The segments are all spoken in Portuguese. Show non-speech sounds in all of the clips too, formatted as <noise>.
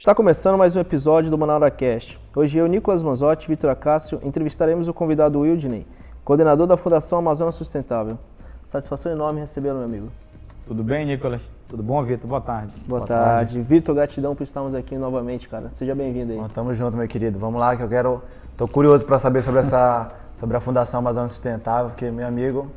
Está começando mais um episódio do Manaura Cast. Hoje eu, Nicolas Manzotti e Vitor Acácio entrevistaremos o convidado Wildney, coordenador da Fundação Amazônia Sustentável. Satisfação enorme recebê-lo, meu amigo. Tudo bem, Nicolas? Tudo bom, Vitor? Boa tarde. Boa, Boa tarde. tarde. Vitor, gratidão por estarmos aqui novamente, cara. Seja bem-vindo aí. Bom, tamo junto, meu querido. Vamos lá que eu quero... Tô curioso para saber sobre essa sobre a Fundação Amazônia Sustentável, porque meu amigo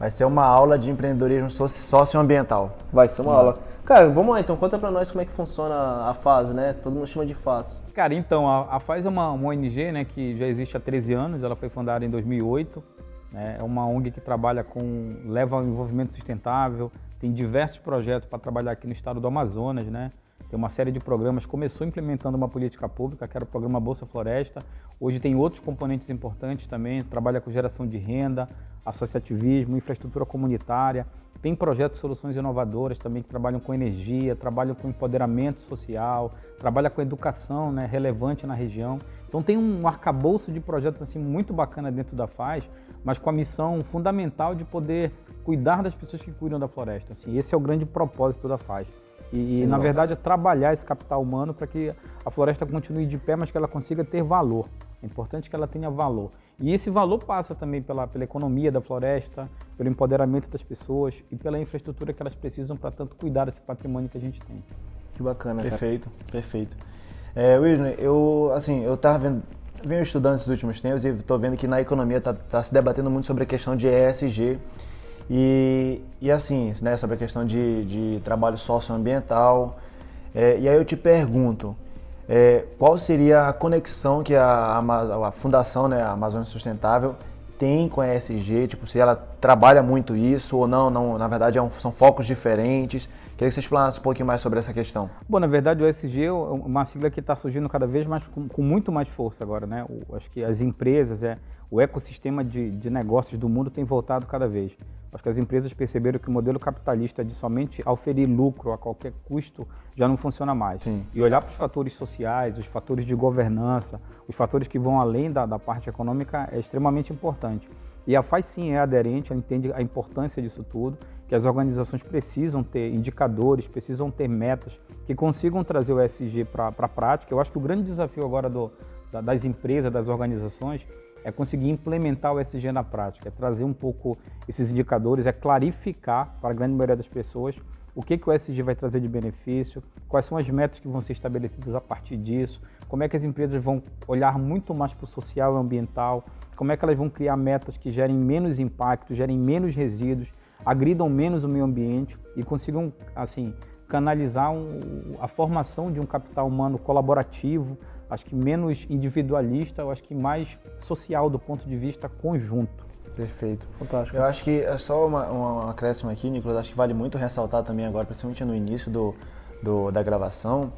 vai ser uma aula de empreendedorismo socioambiental. Vai ser uma aula. Cara, vamos lá então, conta pra nós como é que funciona a FAS, né? Todo mundo chama de FAS. Cara, então, a, a FAS é uma, uma ONG né, que já existe há 13 anos, ela foi fundada em 2008. Né? É uma ONG que trabalha com, leva ao envolvimento sustentável, tem diversos projetos para trabalhar aqui no estado do Amazonas, né? Tem uma série de programas, começou implementando uma política pública, que era o programa Bolsa Floresta. Hoje tem outros componentes importantes também, trabalha com geração de renda, associativismo, infraestrutura comunitária, tem projetos de soluções inovadoras também que trabalham com energia, trabalham com empoderamento social, trabalha com educação né, relevante na região. Então tem um arcabouço de projetos assim muito bacana dentro da FAZ, mas com a missão fundamental de poder cuidar das pessoas que cuidam da floresta. Assim, esse é o grande propósito da FAZ. E, na verdade, é trabalhar esse capital humano para que a floresta continue de pé, mas que ela consiga ter valor. É importante que ela tenha valor. E esse valor passa também pela, pela economia da floresta, pelo empoderamento das pessoas e pela infraestrutura que elas precisam para tanto cuidar desse patrimônio que a gente tem. Que bacana, Perfeito, cara. perfeito. É, Wisner, eu, assim, eu estava vendo, venho estudando esses últimos tempos e estou vendo que na economia está tá se debatendo muito sobre a questão de ESG e, e assim, né, sobre a questão de, de trabalho socioambiental. É, e aí eu te pergunto, é, qual seria a conexão que a, a Fundação, né, a Amazônia Sustentável, tem com a ESG? Tipo, se ela trabalha muito isso ou não, não na verdade é um, são focos diferentes. Queria que você explanasse um pouquinho mais sobre essa questão. Bom, na verdade o ESG é uma sigla que está surgindo cada vez mais com, com, muito mais força agora, né? O, acho que as empresas, é, o ecossistema de, de negócios do mundo tem voltado cada vez. Acho que as empresas perceberam que o modelo capitalista de somente oferir lucro a qualquer custo já não funciona mais. Sim. E olhar para os fatores sociais, os fatores de governança, os fatores que vão além da, da parte econômica é extremamente importante. E a FAI sim é aderente, ela entende a importância disso tudo, que as organizações precisam ter indicadores, precisam ter metas que consigam trazer o ESG para a prática. Eu acho que o grande desafio agora do, da, das empresas, das organizações, é conseguir implementar o ESG na prática, é trazer um pouco esses indicadores, é clarificar para a grande maioria das pessoas o que, que o ESG vai trazer de benefício, quais são as metas que vão ser estabelecidas a partir disso, como é que as empresas vão olhar muito mais para o social e ambiental, como é que elas vão criar metas que gerem menos impacto, gerem menos resíduos, agridam menos o meio ambiente e consigam, assim, canalizar um, a formação de um capital humano colaborativo, acho que menos individualista, eu acho que mais social do ponto de vista conjunto. Perfeito. Fantástico. Eu acho que é só uma, uma acréscimo aqui, Nicolas, acho que vale muito ressaltar também agora, principalmente no início do, do da gravação.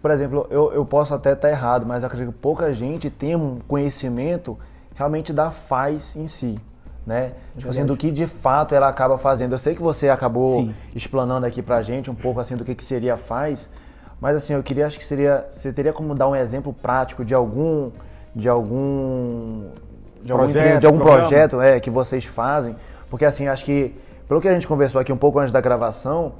Por exemplo, eu, eu posso até estar errado, mas eu acredito que pouca gente tem um conhecimento realmente da faz em si. Né? Tipo assim, do que de fato ela acaba fazendo. Eu sei que você acabou Sim. explanando aqui pra gente um pouco assim do que, que seria faz, mas assim, eu queria, acho que seria, você teria como dar um exemplo prático de algum, de algum, de algum, projeto, de algum projeto é, que vocês fazem? Porque assim, acho que, pelo que a gente conversou aqui um pouco antes da gravação,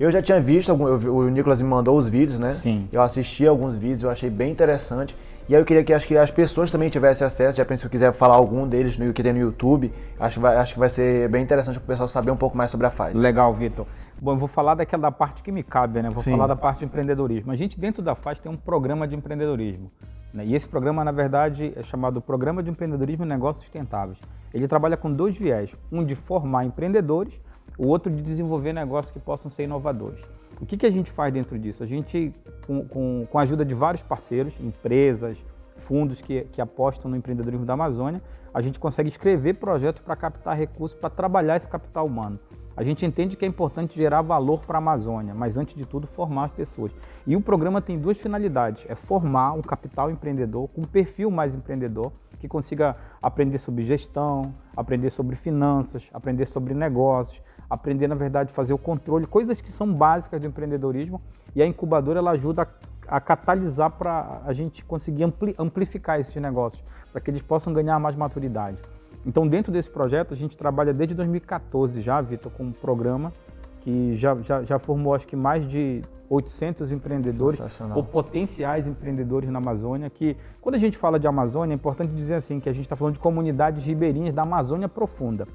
eu já tinha visto, o Nicolas me mandou os vídeos, né? Sim. Eu assisti alguns vídeos, eu achei bem interessante. E aí eu queria que, acho que as pessoas também tivessem acesso, já pensei se eu quiser falar algum deles no que tem no YouTube, acho que vai, acho que vai ser bem interessante para o pessoal saber um pouco mais sobre a FAZ. Legal, Vitor. Bom, eu vou falar daquela da parte que me cabe, né? Vou Sim. falar da parte de empreendedorismo. A gente dentro da FAZ tem um programa de empreendedorismo. Né? E esse programa, na verdade, é chamado Programa de Empreendedorismo e Negócios Sustentáveis. Ele trabalha com dois viés, um de formar empreendedores, o outro de desenvolver negócios que possam ser inovadores. O que, que a gente faz dentro disso? A gente, com, com, com a ajuda de vários parceiros, empresas, fundos que, que apostam no empreendedorismo da Amazônia, a gente consegue escrever projetos para captar recursos para trabalhar esse capital humano. A gente entende que é importante gerar valor para a Amazônia, mas antes de tudo formar as pessoas. E o programa tem duas finalidades: é formar um capital empreendedor com um perfil mais empreendedor, que consiga aprender sobre gestão, aprender sobre finanças, aprender sobre negócios, aprender na verdade fazer o controle, coisas que são básicas do empreendedorismo. E a incubadora ela ajuda a, a catalisar para a gente conseguir ampli, amplificar esses negócios, para que eles possam ganhar mais maturidade. Então, dentro desse projeto, a gente trabalha desde 2014 já, Vitor, com um programa que já, já, já formou acho que mais de 800 empreendedores ou potenciais empreendedores na Amazônia, que quando a gente fala de Amazônia, é importante dizer assim, que a gente está falando de comunidades ribeirinhas da Amazônia profunda.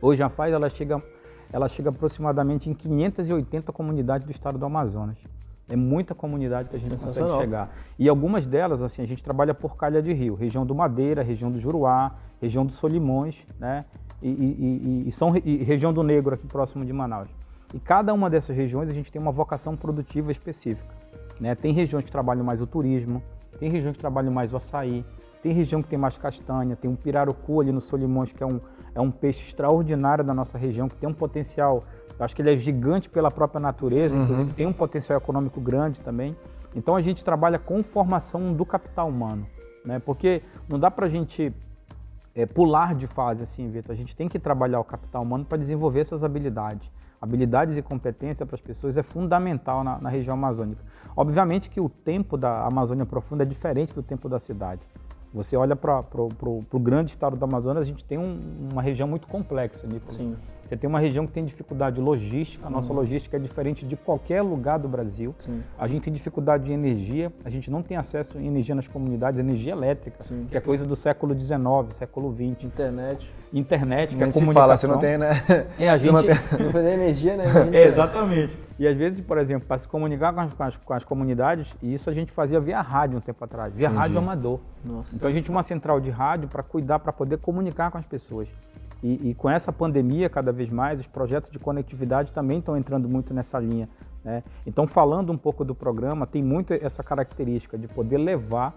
Hoje a FAZ ela chega, ela chega aproximadamente em 580 comunidades do estado do Amazonas. É muita comunidade que a gente consegue chegar. E algumas delas, assim, a gente trabalha por calha de rio, região do Madeira, região do Juruá, região dos Solimões, né? E, e, e, e são, região do Negro aqui próximo de Manaus. E cada uma dessas regiões a gente tem uma vocação produtiva específica. Né? Tem regiões que trabalham mais o turismo, tem regiões que trabalham mais o açaí, tem região que tem mais castanha, tem um pirarucu ali no Solimões, que é um, é um peixe extraordinário da nossa região, que tem um potencial, eu acho que ele é gigante pela própria natureza, uhum. inclusive tem um potencial econômico grande também. Então a gente trabalha com formação do capital humano, né? porque não dá para a gente é, pular de fase assim, Vitor. A gente tem que trabalhar o capital humano para desenvolver essas habilidades habilidades e competência para as pessoas é fundamental na, na, região amazônica. Obviamente que o tempo da Amazônia Profunda é diferente do tempo da cidade. Você olha para o grande estado do Amazonas, a gente tem um, uma região muito complexa, Nicolas. Sim. Você tem uma região que tem dificuldade logística, a nossa uhum. logística é diferente de qualquer lugar do Brasil. Sim. A gente tem dificuldade de energia, a gente não tem acesso a energia nas comunidades, energia elétrica, Sim. que é coisa do século XIX, século XX. Internet. Internet, que Nem é se comunicação. fala, você não tem, né? <laughs> É, a <laughs> gente... não, tem... não tem energia, né? <laughs> é, exatamente. E às vezes, por exemplo, para se comunicar com as, com, as, com as, comunidades, e isso a gente fazia via rádio um tempo atrás, via Entendi. rádio amador. Nossa. Então a gente tinha uma central de rádio para cuidar, para poder comunicar com as pessoas. E, e, com essa pandemia, cada vez mais, os projetos de conectividade também estão entrando muito nessa linha. Né? Então, falando um pouco do programa, tem muito essa característica de poder levar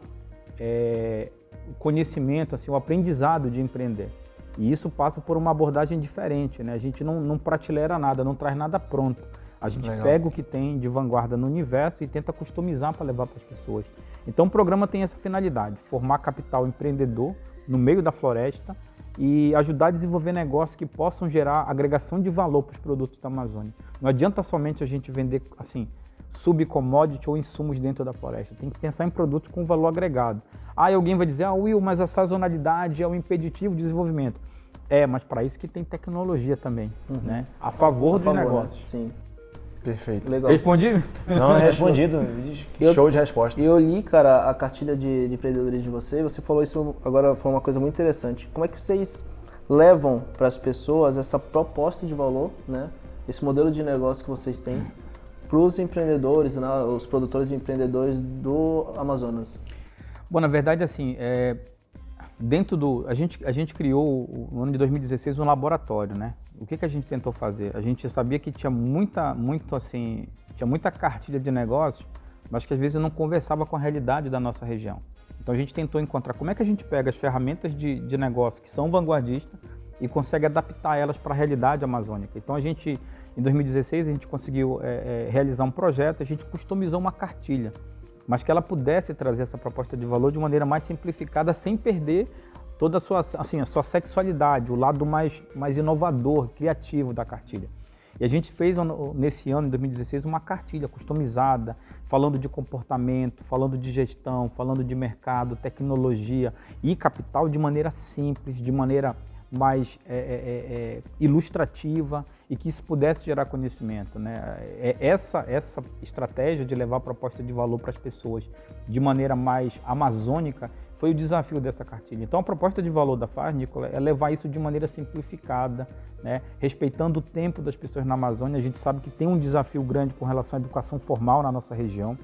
é, o conhecimento, assim, o aprendizado de empreender. E isso passa por uma abordagem diferente. Né? A gente não, não prateleira nada, não traz nada pronto. A gente Legal. pega o que tem de vanguarda no universo e tenta customizar para levar para as pessoas. Então, o programa tem essa finalidade: formar capital empreendedor no meio da floresta e ajudar a desenvolver negócios que possam gerar agregação de valor para os produtos da Amazônia. Não adianta somente a gente vender assim subcommodity ou insumos dentro da floresta. Tem que pensar em produtos com valor agregado. Aí alguém vai dizer, ah, Will, mas a sazonalidade é um impeditivo de desenvolvimento. É, mas para isso que tem tecnologia também, uhum. né? A favor a dos favor, né? Sim. Perfeito. Legal. Respondi? Não, é respondido. <laughs> Show de resposta. E eu li, cara, a cartilha de, de empreendedores de você. Você falou isso agora, foi uma coisa muito interessante. Como é que vocês levam para as pessoas essa proposta de valor, né? Esse modelo de negócio que vocês têm para os empreendedores, né? os produtores e empreendedores do Amazonas? Bom, na verdade, assim, é, dentro do. A gente, a gente criou, no ano de 2016, um laboratório, né? O que, que a gente tentou fazer? A gente sabia que tinha muita, muito assim, tinha muita cartilha de negócios, mas que às vezes não conversava com a realidade da nossa região. Então a gente tentou encontrar como é que a gente pega as ferramentas de, de negócio que são vanguardistas e consegue adaptar elas para a realidade amazônica. Então a gente, em 2016, a gente conseguiu é, é, realizar um projeto, a gente customizou uma cartilha mas que ela pudesse trazer essa proposta de valor de maneira mais simplificada, sem perder toda a sua, assim, a sua sexualidade, o lado mais, mais inovador, criativo da cartilha. E a gente fez nesse ano, em 2016, uma cartilha customizada, falando de comportamento, falando de gestão, falando de mercado, tecnologia e capital de maneira simples, de maneira mais é, é, é, é ilustrativa e que isso pudesse gerar conhecimento. Né? É essa, essa estratégia de levar proposta de valor para as pessoas de maneira mais amazônica foi o desafio dessa cartilha. Então, a proposta de valor da FAS, Nicola, é levar isso de maneira simplificada, né? respeitando o tempo das pessoas na Amazônia. A gente sabe que tem um desafio grande com relação à educação formal na nossa região.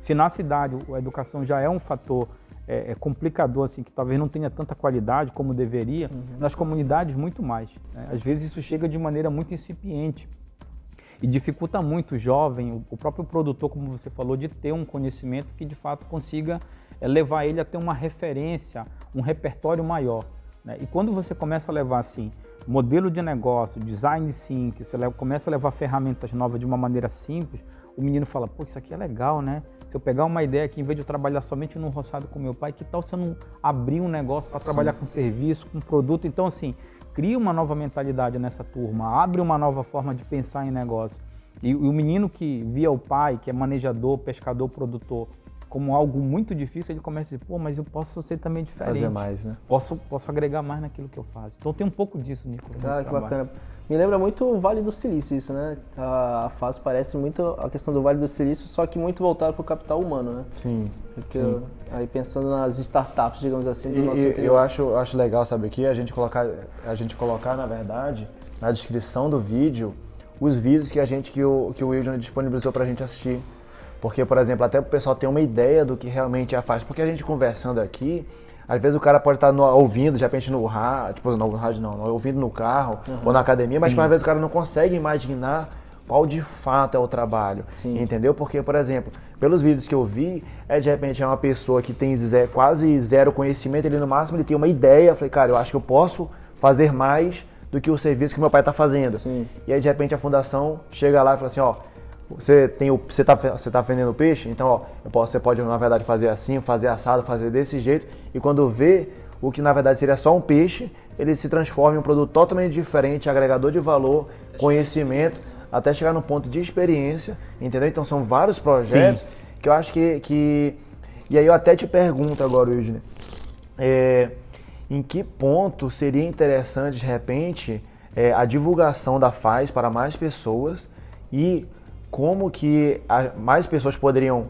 Se na cidade a educação já é um fator é, é, complicador, assim, que talvez não tenha tanta qualidade como deveria, uhum. nas comunidades muito mais. Né? Às vezes isso chega de maneira muito incipiente e dificulta muito o jovem, o próprio produtor, como você falou, de ter um conhecimento que de fato consiga é, levar ele a ter uma referência, um repertório maior. Né? E quando você começa a levar assim modelo de negócio, design thinking, você começa a levar ferramentas novas de uma maneira simples, o menino fala, pô, isso aqui é legal, né? Se eu pegar uma ideia aqui, em vez de eu trabalhar somente no roçado com meu pai, que tal se eu não abrir um negócio para trabalhar com serviço, com produto? Então, assim, cria uma nova mentalidade nessa turma, abre uma nova forma de pensar em negócio. E, e o menino que via o pai, que é manejador, pescador, produtor, como algo muito difícil, ele começa a dizer, pô, mas eu posso ser também diferente. Fazer mais, né? Posso, posso agregar mais naquilo que eu faço. Então tem um pouco disso, Nico. Ah, que bacana. Me lembra muito o Vale do Silício isso, né? A, fase parece muito a questão do Vale do Silício, só que muito voltado para o capital humano, né? Sim. Porque sim. aí pensando nas startups, digamos assim, do e, nosso e, eu acho, acho legal, sabe, aqui a gente colocar, a gente colocar, na verdade, na descrição do vídeo, os vídeos que a gente, que o, que o William disponibilizou para a gente assistir. Porque, por exemplo, até o pessoal ter uma ideia do que realmente é a faz. Porque a gente conversando aqui, às vezes o cara pode estar no, ouvindo, de repente no rádio, tipo, no rádio não, ouvindo no carro uhum. ou na academia, Sim. mas às vezes o cara não consegue imaginar qual de fato é o trabalho, Sim. entendeu? Porque, por exemplo, pelos vídeos que eu vi, é de repente é uma pessoa que tem zero, quase zero conhecimento, ele no máximo ele tem uma ideia, eu falei, cara, eu acho que eu posso fazer mais do que o serviço que meu pai está fazendo. Sim. E aí de repente a fundação chega lá e fala assim, ó, você tem o, você está você tá vendendo peixe, então ó, posso, você pode na verdade fazer assim, fazer assado, fazer desse jeito. E quando vê o que na verdade seria só um peixe, ele se transforma em um produto totalmente diferente, agregador de valor, conhecimento, até chegar no ponto de experiência, entendeu? Então são vários projetos Sim. que eu acho que, que, e aí eu até te pergunto agora, Eugênio, é, em que ponto seria interessante de repente é, a divulgação da FAZ para mais pessoas e como que mais pessoas poderiam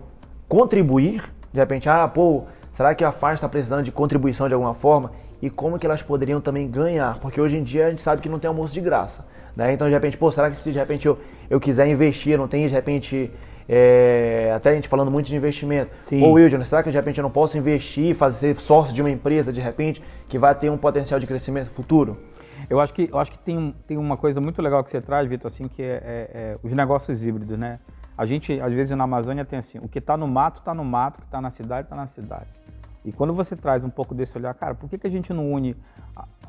contribuir, de repente, ah, pô, será que a FAS está precisando de contribuição de alguma forma? E como que elas poderiam também ganhar? Porque hoje em dia a gente sabe que não tem almoço de graça. Né? Então, de repente, pô, será que se de repente eu, eu quiser investir, não tem de repente. É, até a gente falando muito de investimento. Sim. Pô, Wilson, será que de repente eu não posso investir, fazer sócio de uma empresa de repente que vai ter um potencial de crescimento futuro? Eu acho que, eu acho que tem, tem uma coisa muito legal que você traz, Vitor, assim, que é, é, é, os negócios híbridos, né? A gente, às vezes, na Amazônia tem assim, o que está no mato, está no mato, o que está na cidade, está na cidade. E quando você traz um pouco desse olhar, cara, por que, que a gente não une...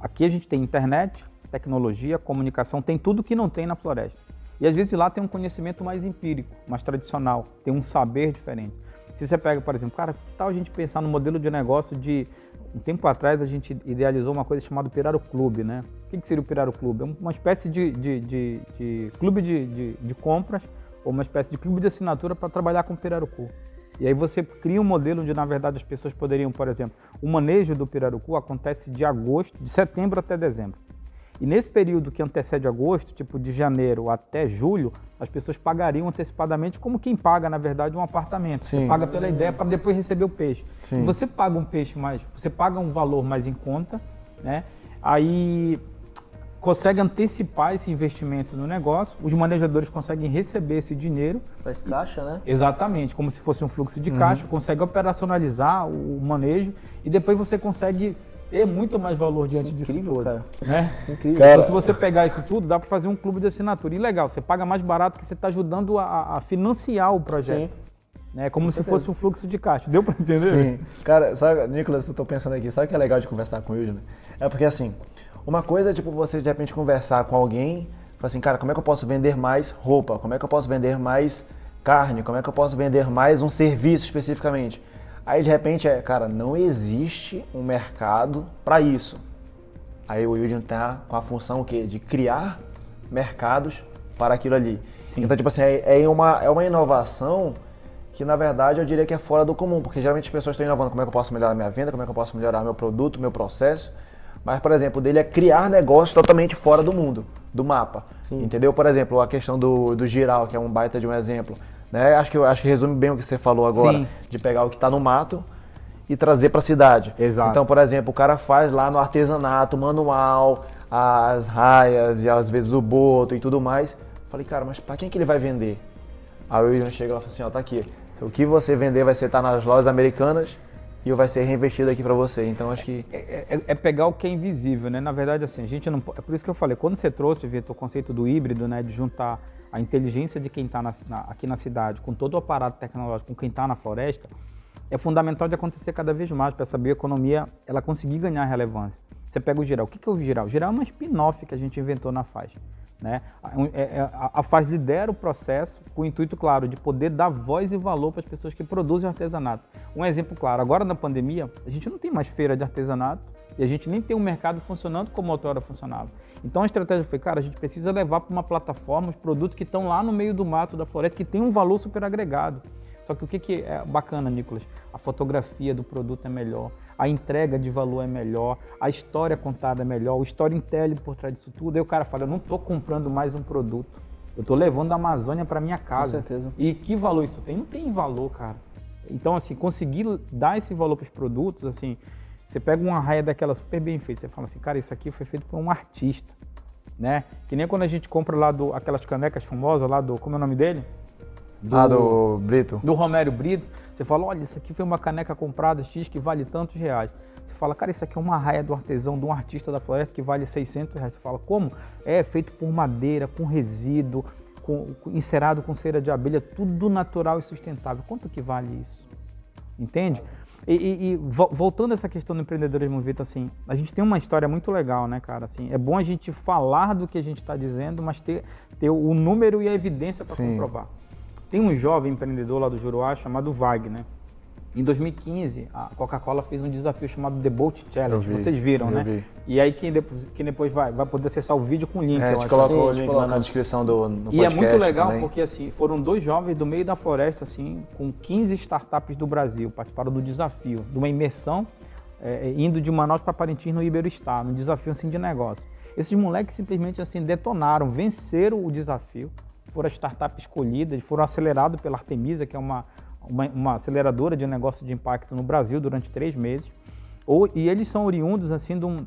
Aqui a gente tem internet, tecnologia, comunicação, tem tudo que não tem na floresta. E às vezes lá tem um conhecimento mais empírico, mais tradicional, tem um saber diferente. Se você pega, por exemplo, cara, que tal a gente pensar no modelo de negócio de um tempo atrás a gente idealizou uma coisa chamada Piraro Clube, né? O que, seria o Piraro Clube? É uma espécie de, de, de, de clube de, compras ou uma espécie de clube de assinatura para trabalhar com o Pirarucu. E aí você cria um modelo onde, na verdade, as pessoas poderiam, por exemplo, o manejo do pirarucu acontece de agosto, de setembro até dezembro. E nesse período que antecede agosto, tipo de janeiro até julho, as pessoas pagariam antecipadamente como quem paga, na verdade, um apartamento. Sim. Você paga pela ideia para depois receber o peixe. Sim. E você paga um peixe mais, você paga um valor mais em conta, né? Aí consegue antecipar esse investimento no negócio, os manejadores conseguem receber esse dinheiro. Faz caixa, né? Exatamente, como se fosse um fluxo de caixa, uhum. consegue operacionalizar o manejo e depois você consegue ter muito mais valor diante Incrível, disso tudo. Cara. Né? Incrível. Cara, então, se você pegar isso tudo, dá para fazer um clube de assinatura. E legal, você paga mais barato porque você está ajudando a, a, financiar o projeto. Sim. Né? Como Com se fosse um fluxo de caixa. Deu para entender? Sim. Cara, sabe, Nicolas, eu estou pensando aqui, sabe o que é legal de conversar com o Wilson? É porque assim, uma coisa é tipo você de repente conversar com alguém, falar assim, cara, como é que eu posso vender mais roupa? Como é que eu posso vender mais carne? Como é que eu posso vender mais um serviço especificamente? Aí de repente é, cara, não existe um mercado para isso. Aí o William tá com a função o quê? De criar mercados para aquilo ali. Sim. Então, tipo assim, é, é, uma, é uma inovação que na verdade eu diria que é fora do comum, porque geralmente as pessoas estão inovando como é que eu posso melhorar minha venda, como é que eu posso melhorar meu produto, meu processo. Mas, por exemplo, dele é criar negócios totalmente fora do mundo, do mapa. Sim. Entendeu? Por exemplo, a questão do, do giral, que é um baita de um exemplo. Né? Acho, que, acho que resume bem o que você falou agora, Sim. de pegar o que está no mato e trazer para a cidade. Exato. Então, por exemplo, o cara faz lá no artesanato, manual, as raias e às vezes o boto e tudo mais. Falei, cara, mas para quem que ele vai vender? Aí o William chega e fala assim, ó, tá aqui. O que você vender vai ser estar tá nas lojas americanas e vai ser reinvestido aqui para você. Então acho que é, é, é, pegar o que é invisível, né? Na verdade, assim, a gente não é por isso que eu falei. Quando você trouxe, Vitor, o conceito do híbrido, né, de juntar a inteligência de quem está aqui na cidade, com todo o aparato tecnológico, com quem está na floresta, é fundamental de acontecer cada vez mais para saber a economia ela conseguir ganhar relevância. Você pega o geral. O que é o geral? O geral é uma spin-off que a gente inventou na FAZ. Né? É, é, a FAZ lidera o processo com o intuito, claro, de poder dar voz e valor para as pessoas que produzem artesanato. Um exemplo claro, agora na pandemia, a gente não tem mais feira de artesanato e a gente nem tem um mercado funcionando como a outrora funcionava. Então a estratégia foi, cara, a gente precisa levar para uma plataforma os produtos que estão lá no meio do mato da floresta, que tem um valor super agregado. Só que o que, que é bacana, Nicolas? A fotografia do produto é melhor, a entrega de valor é melhor, a história contada é melhor, o storytelling por trás disso tudo. Aí o cara fala, eu não estou comprando mais um produto, eu estou levando a Amazônia para minha casa. Com certeza. E que valor isso tem? Não tem valor, cara. Então, assim, conseguir dar esse valor para os produtos, assim, você pega uma raia daquela super bem feita, você fala assim, cara, isso aqui foi feito por um artista, né? Que nem quando a gente compra lá do, aquelas canecas famosas lá do, como é o nome dele? Do, ah, do Brito. Do Romério Brito. Você fala, olha, isso aqui foi uma caneca comprada X que vale tantos reais. Você fala, cara, isso aqui é uma raia do artesão, de um artista da floresta que vale 600 reais. Você fala, como? É feito por madeira, com resíduo, com, com, encerado com cera de abelha, tudo natural e sustentável. Quanto que vale isso? Entende? E, e, e, voltando a essa questão do empreendedorismo, Vitor, assim, a gente tem uma história muito legal, né, cara? Assim, é bom a gente falar do que a gente está dizendo, mas ter, ter o número e a evidência para comprovar. Tem um jovem empreendedor lá do Juruá chamado Wagner. Em 2015, a Coca-Cola fez um desafio chamado The Boat Challenge. Vi, Vocês viram, né? Vi. E aí quem depois, quem depois vai, vai poder acessar o vídeo com o link. É, a gente colocou o link lá na descrição do no E é muito legal também. porque assim, foram dois jovens do meio da floresta, assim, com 15 startups do Brasil, participaram do desafio, de uma imersão, é, indo de Manaus para Parintins no Iberostar, num desafio assim de negócio. Esses moleques simplesmente assim detonaram, venceram o desafio foram as startups escolhidas, foram acelerados pela Artemisa, que é uma, uma, uma, aceleradora de negócio de impacto no Brasil durante três meses. Ou, e eles são oriundos assim de um,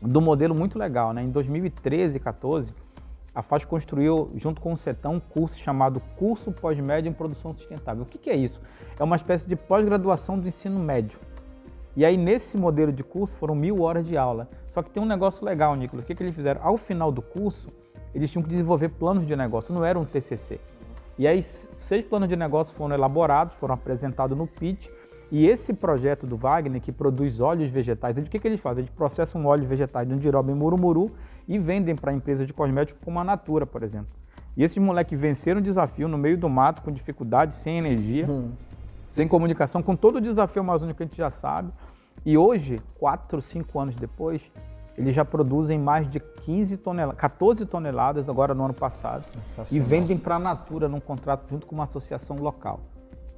de um modelo muito legal. Né? Em 2013 e 2014, a FAS construiu, junto com o CETão, um curso chamado Curso Pós-Médio em Produção Sustentável. O que, que é isso? É uma espécie de pós-graduação do ensino médio. E aí, nesse modelo de curso, foram mil horas de aula. Só que tem um negócio legal, Nicolas. O que, que eles fizeram? Ao final do curso, eles tinham que desenvolver planos de negócio, não era um TCC. E aí, seis planos de negócio foram elaborados, foram apresentados no pitch, e esse projeto do Wagner, que produz óleos vegetais, o que, que eles fazem? Eles processam óleos vegetais de Andiroba e Murumuru e vendem para empresas de cosméticos como a Natura, por exemplo. E esses moleques venceram o desafio no meio do mato, com dificuldade, sem energia, hum. sem comunicação, com todo o desafio amazônico que a gente já sabe. E hoje, quatro, cinco anos depois, eles já produzem mais de 15 toneladas, 14 toneladas agora no ano passado e vendem para a Natura num contrato junto com uma associação local.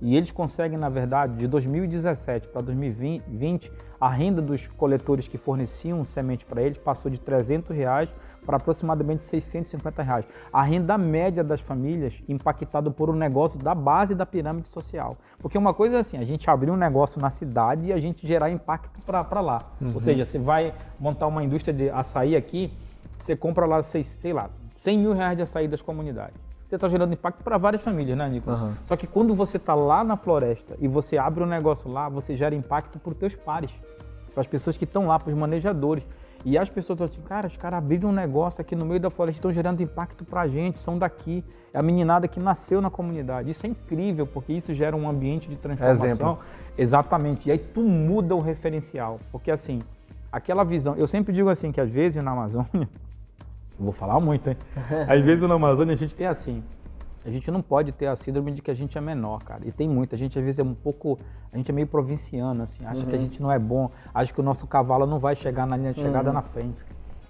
E eles conseguem, na verdade, de 2017 para 2020, a renda dos coletores que forneciam semente para eles passou de 300 reais para aproximadamente 650 reais. A renda média das famílias impactada por um negócio da base da pirâmide social. Porque uma coisa é assim, a gente abrir um negócio na cidade e a gente gerar impacto para lá. Uhum. Ou seja, você vai montar uma indústria de açaí aqui, você compra lá, sei, sei lá, 100 mil reais de açaí das comunidades. Você está gerando impacto para várias famílias, né, Nico? Uhum. Só que quando você está lá na floresta e você abre um negócio lá, você gera impacto para os teus pares, para as pessoas que estão lá, para os manejadores. E as pessoas falam assim, cara, os caras abriram um negócio aqui no meio da floresta, estão gerando impacto pra gente, são daqui. É a meninada que nasceu na comunidade. Isso é incrível, porque isso gera um ambiente de transformação. Exemplo. Exatamente. E aí tu muda o referencial. Porque assim, aquela visão. Eu sempre digo assim que às vezes na Amazônia, <laughs> vou falar muito, hein? <laughs> Às vezes na Amazônia a gente tem assim, a gente não pode ter a síndrome de que a gente é menor, cara. E tem muito. A gente às vezes é um pouco. A gente é meio provinciano, assim. Acha uhum. que a uhum. gente não é bom. Acha que o nosso cavalo não vai chegar na linha de chegada uhum. na frente.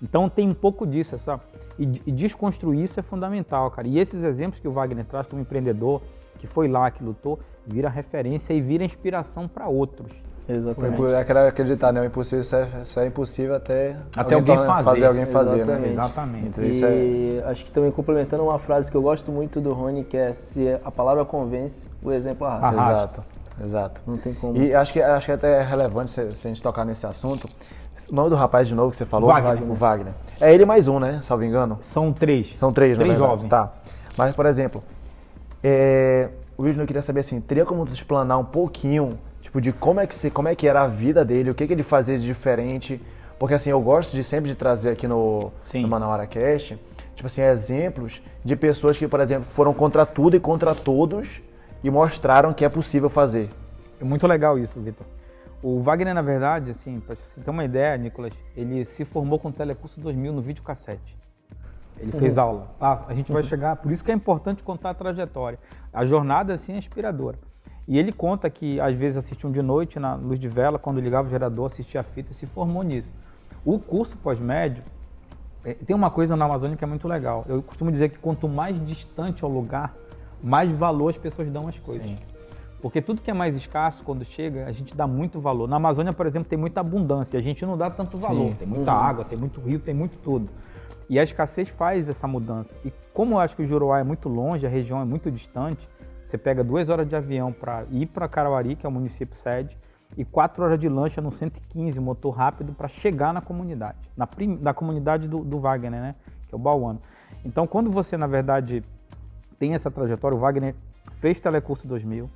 Então tem um pouco disso, essa. E, e desconstruir isso é fundamental, cara. E esses exemplos que o Wagner traz como empreendedor, que foi lá, que lutou, vira referência e vira inspiração para outros. Exatamente. Eu quero acreditar, né? O impossível só é, só é impossível até, até alguém, alguém fazer. fazer. alguém fazer, Exatamente. né? Exatamente. Então, e é... acho que também complementando uma frase que eu gosto muito do Rony, que é se a palavra convence, o exemplo arrasta. arrasta. Exato, exato. Não tem como. E acho que, acho que até é relevante se, se a gente tocar nesse assunto. O nome do rapaz de novo que você falou? Wagner. O Wagner. É ele mais um, né? Salvo engano. São três. São três, Três jovens. Tá. Mas, por exemplo, é, o Wilson eu queria saber assim, teria como tu explanar um pouquinho tipo, de como é que, se, como é que era a vida dele, o que, que ele fazia de diferente. Porque assim, eu gosto de sempre de trazer aqui no, Sim. no Manauara Cast, tipo assim, exemplos de pessoas que, por exemplo, foram contra tudo e contra todos e mostraram que é possível fazer. É muito legal isso, Vitor. O Wagner, na verdade, assim, para você ter uma ideia, Nicolas, ele se formou com o Telecurso 2000 no videocassete. Ele uhum. fez aula. Ah, a gente vai chegar, por isso que é importante contar a trajetória. A jornada, assim, é inspiradora. E ele conta que às vezes assistiam de noite na luz de vela, quando ligava o gerador, assistia a fita e se formou nisso. O curso pós-médio, é, tem uma coisa na Amazônia que é muito legal. Eu costumo dizer que quanto mais distante ao lugar, mais valor as pessoas dão às coisas. Sim. Porque tudo que é mais escasso, quando chega, a gente dá muito valor. Na Amazônia, por exemplo, tem muita abundância, a gente não dá tanto valor. Sim. Tem muita uhum. água, tem muito rio, tem muito tudo. E a escassez faz essa mudança. E como eu acho que o Juruá é muito longe, a região é muito distante, você pega duas horas de avião para ir para Carauari, que é o município sede, e quatro horas de lancha no 115, motor rápido, para chegar na comunidade, na, prim, na comunidade do, do, Wagner, né? Que é o Bauano. Então, quando você, na verdade, tem essa trajetória, o Wagner fez Telecurso 2000,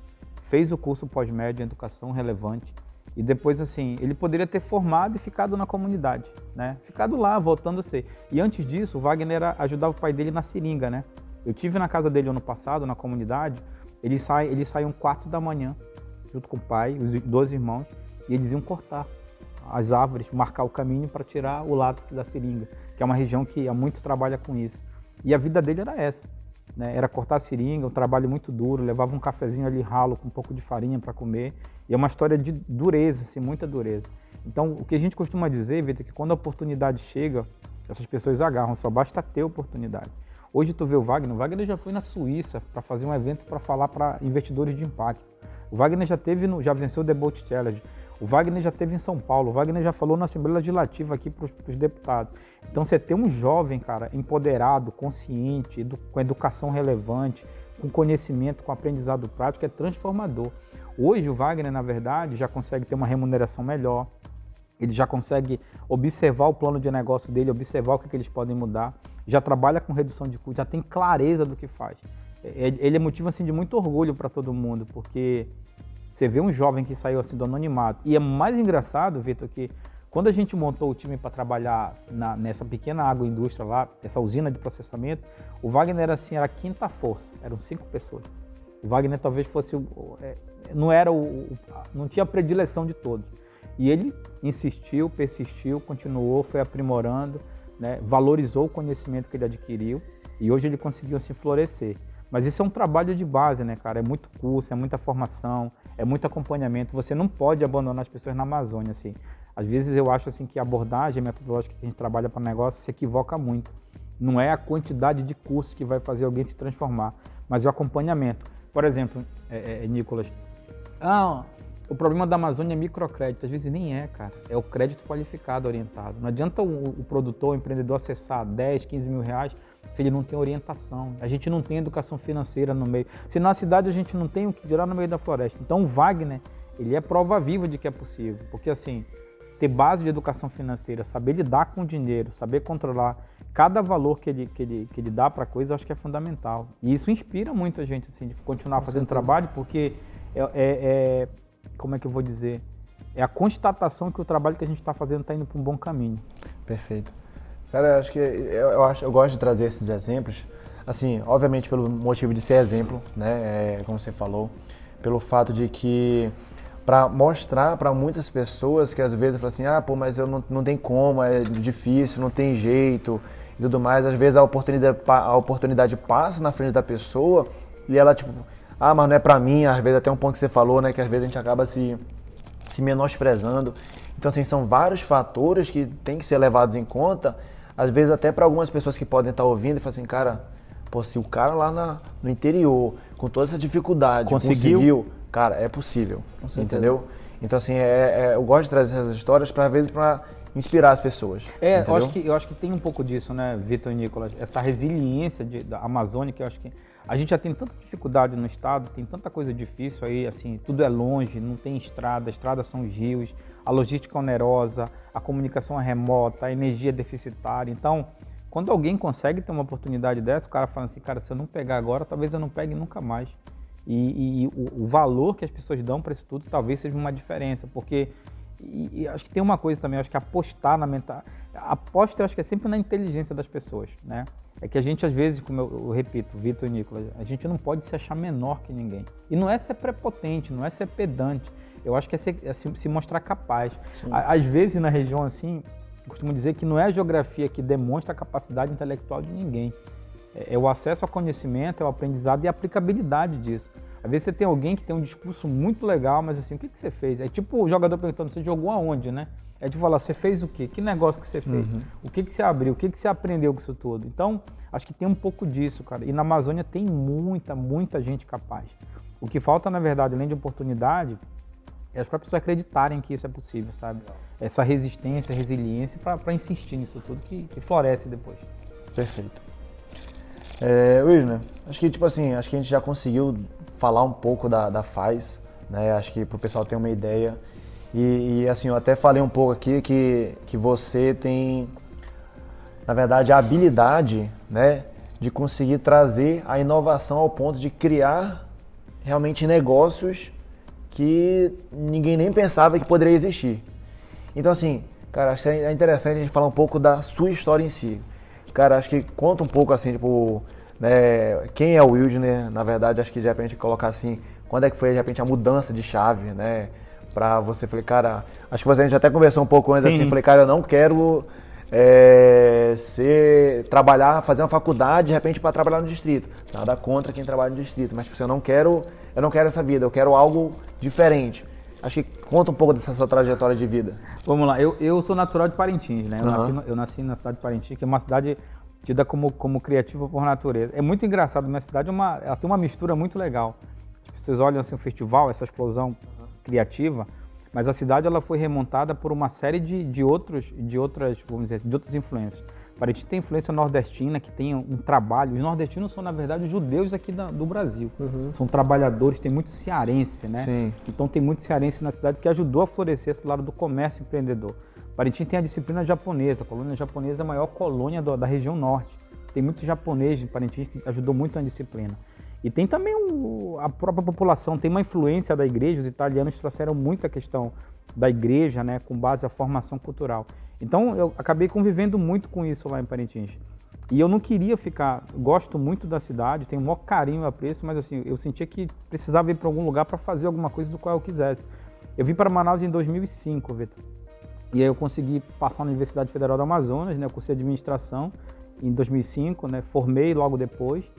fez o curso pós-médio em Educação Relevante, e depois, assim, ele poderia ter formado e ficado na comunidade, né? Ficado lá, voltando a ser. E antes disso, o Wagner ajudava o pai dele na seringa, né? Eu tive na casa dele ano passado, na comunidade, ele sai, ele sai um quarto da manhã, junto com o pai, os dois irmãos, e eles iam cortar as árvores, marcar o caminho para tirar o látex da seringa, que é uma região que há muito trabalha com isso. E a vida dele era essa, né? Era cortar a seringa, um trabalho muito duro, levava um cafezinho ali ralo com um pouco de farinha para comer, e é uma história de dureza, assim, muita dureza. Então, o que a gente costuma dizer, Vitor, é que quando a oportunidade chega, essas pessoas agarram, só basta ter oportunidade. Hoje tu vê o Wagner, o Wagner já foi na Suíça para fazer um evento para falar para investidores de impacto. O Wagner já teve, no, já venceu o The Boat Challenge. O Wagner já teve em São Paulo. O Wagner já falou na Assembleia Legislativa aqui para os deputados. Então você ter um jovem, cara, empoderado, consciente, edu com educação relevante, com conhecimento, com aprendizado prático, é transformador. Hoje o Wagner, na verdade, já consegue ter uma remuneração melhor. Ele já consegue observar o plano de negócio dele, observar o que, que eles podem mudar. Já trabalha com redução de custos, já tem clareza do que faz. É, ele é motivo assim, de muito orgulho para todo mundo, porque você vê um jovem que saiu assim do anonimato. E é mais engraçado, Vitor, que quando a gente montou o time para trabalhar na, nessa pequena agroindústria lá, essa usina de processamento, o Wagner era assim, era a quinta força, eram cinco pessoas. O Wagner talvez fosse é, não era o, não tinha a predileção de todos. E ele insistiu, persistiu, continuou, foi aprimorando, né, valorizou o conhecimento que ele adquiriu e hoje ele conseguiu assim florescer. Mas isso é um trabalho de base, né, cara? É muito curso, é muita formação, é muito acompanhamento. Você não pode abandonar as pessoas na Amazônia, assim. Às vezes eu acho assim que a abordagem metodológica que a gente trabalha para negócio se equivoca muito. Não é a quantidade de cursos que vai fazer alguém se transformar, mas o acompanhamento. Por exemplo, é, é, Nicolas, ah, o problema da Amazônia é microcrédito. Às vezes nem é, cara. É o crédito qualificado orientado. Não adianta o, o produtor, o empreendedor acessar 10, 15 mil reais se ele não tem orientação. A gente não tem educação financeira no meio. Se na cidade a gente não tem o que tirar no meio da floresta. Então o Wagner, ele é prova viva de que é possível. Porque assim, ter base de educação financeira, saber lidar com o dinheiro, saber controlar cada valor que ele, que ele, que ele dá para a coisa, eu acho que é fundamental. E isso inspira muito a gente, assim, de continuar com fazendo certeza. trabalho, porque é, é, é, como é que eu vou dizer? É a constatação que o trabalho que a gente está fazendo está indo para um bom caminho. Perfeito. Cara, eu acho que eu, eu, acho, eu gosto de trazer esses exemplos, assim, obviamente pelo motivo de ser exemplo, né, é, como você falou, pelo fato de que para mostrar para muitas pessoas que às vezes falam assim, ah, pô, mas eu não, não tem como, é difícil, não tem jeito e tudo mais. Às vezes a oportunidade, a oportunidade passa na frente da pessoa e ela tipo, ah, mas não é para mim. Às vezes até um ponto que você falou, né, que às vezes a gente acaba se se menosprezando. Então assim, são vários fatores que tem que ser levados em conta às vezes até para algumas pessoas que podem estar ouvindo e falar assim, cara, pô, se o cara lá na, no interior, com toda essa dificuldade, conseguiu, conseguiu cara, é possível, entendeu? Então assim, é, é, eu gosto de trazer essas histórias para às vezes para inspirar as pessoas. É, eu acho, que, eu acho que tem um pouco disso, né, Vitor e Nicolas? Essa resiliência de, da Amazônia, que eu acho que a gente já tem tanta dificuldade no estado, tem tanta coisa difícil aí, assim, tudo é longe, não tem estrada, estradas são os rios, a logística onerosa, a comunicação é remota, a energia é deficitária. Então, quando alguém consegue ter uma oportunidade dessa, o cara fala assim, cara, se eu não pegar agora, talvez eu não pegue nunca mais. E, e o, o, valor que as pessoas dão para isso tudo talvez seja uma diferença, porque e, e acho que tem uma coisa também, acho que apostar na mental, aposta eu acho que é sempre na inteligência das pessoas, né? É que a gente às vezes, como eu, eu repito, Vitor e Nicolas, a gente não pode se achar menor que ninguém. E não é ser prepotente, não é ser pedante, eu acho que é, ser, é se mostrar capaz. Às vezes na região assim, costumo dizer que não é a geografia que demonstra a capacidade intelectual de ninguém. É, é o acesso ao conhecimento, é o aprendizado e a aplicabilidade disso. Às vezes você tem alguém que tem um discurso muito legal, mas assim, o que, que você fez? É tipo o jogador perguntando, você jogou aonde, né? É de falar, você fez o quê? Que negócio que você fez? Uhum. O que, que você abriu? O que, que você aprendeu com isso tudo? Então, acho que tem um pouco disso, cara. E na Amazônia tem muita, muita gente capaz. O que falta, na verdade, além de oportunidade, é as próprias pessoas acreditarem que isso é possível, sabe? Essa resistência, resiliência para insistir nisso tudo que, que floresce depois. Perfeito. É, Wilner, acho que tipo assim, acho que a gente já conseguiu falar um pouco da, da Faz, né? Acho que para o pessoal ter uma ideia. E, e, assim, eu até falei um pouco aqui que, que você tem, na verdade, a habilidade, né, de conseguir trazer a inovação ao ponto de criar realmente negócios que ninguém nem pensava que poderia existir. Então, assim, cara, acho que é interessante a gente falar um pouco da sua história em si. Cara, acho que conta um pouco assim, tipo, né, quem é o Wildner, na verdade, acho que de repente colocar assim, quando é que foi de repente a mudança de chave, né? Pra você, falei, cara, acho que você a gente até conversou um pouco antes assim, falei, cara, eu não quero é, ser, trabalhar, fazer uma faculdade de repente para trabalhar no distrito. Nada contra quem trabalha no distrito, mas tipo, eu não quero, eu não quero essa vida, eu quero algo diferente. Acho que conta um pouco dessa sua trajetória de vida. Vamos lá, eu, eu sou natural de Parintins, né? Eu, uhum. nasci, eu nasci na cidade de Parintins, que é uma cidade tida como, como criativa por natureza. É muito engraçado, minha cidade é uma, ela tem uma mistura muito legal. Tipo, vocês olham assim o festival, essa explosão. Criativa, mas a cidade ela foi remontada por uma série de, de, outros, de outras, vamos dizer, de outras influências. Parintins tem influência nordestina, que tem um trabalho. Os nordestinos são, na verdade, judeus aqui da, do Brasil. Uhum. São trabalhadores, tem muito cearense, né? Sim. Então tem muito cearense na cidade que ajudou a florescer esse lado do comércio empreendedor. Parintins tem a disciplina japonesa. A colônia japonesa é a maior colônia do, da região norte. Tem muito japonês em Parintins que ajudou muito na disciplina. E tem também o, a própria população, tem uma influência da igreja. Os italianos trouxeram muito a questão da igreja, né, com base à formação cultural. Então eu acabei convivendo muito com isso lá em Parintins. E eu não queria ficar, gosto muito da cidade, tenho o maior carinho e apreço, mas assim, eu sentia que precisava ir para algum lugar para fazer alguma coisa do qual eu quisesse. Eu vim para Manaus em 2005, Vitor. E aí eu consegui passar na Universidade Federal do Amazonas, né, eu cursei administração em 2005, né, formei logo depois.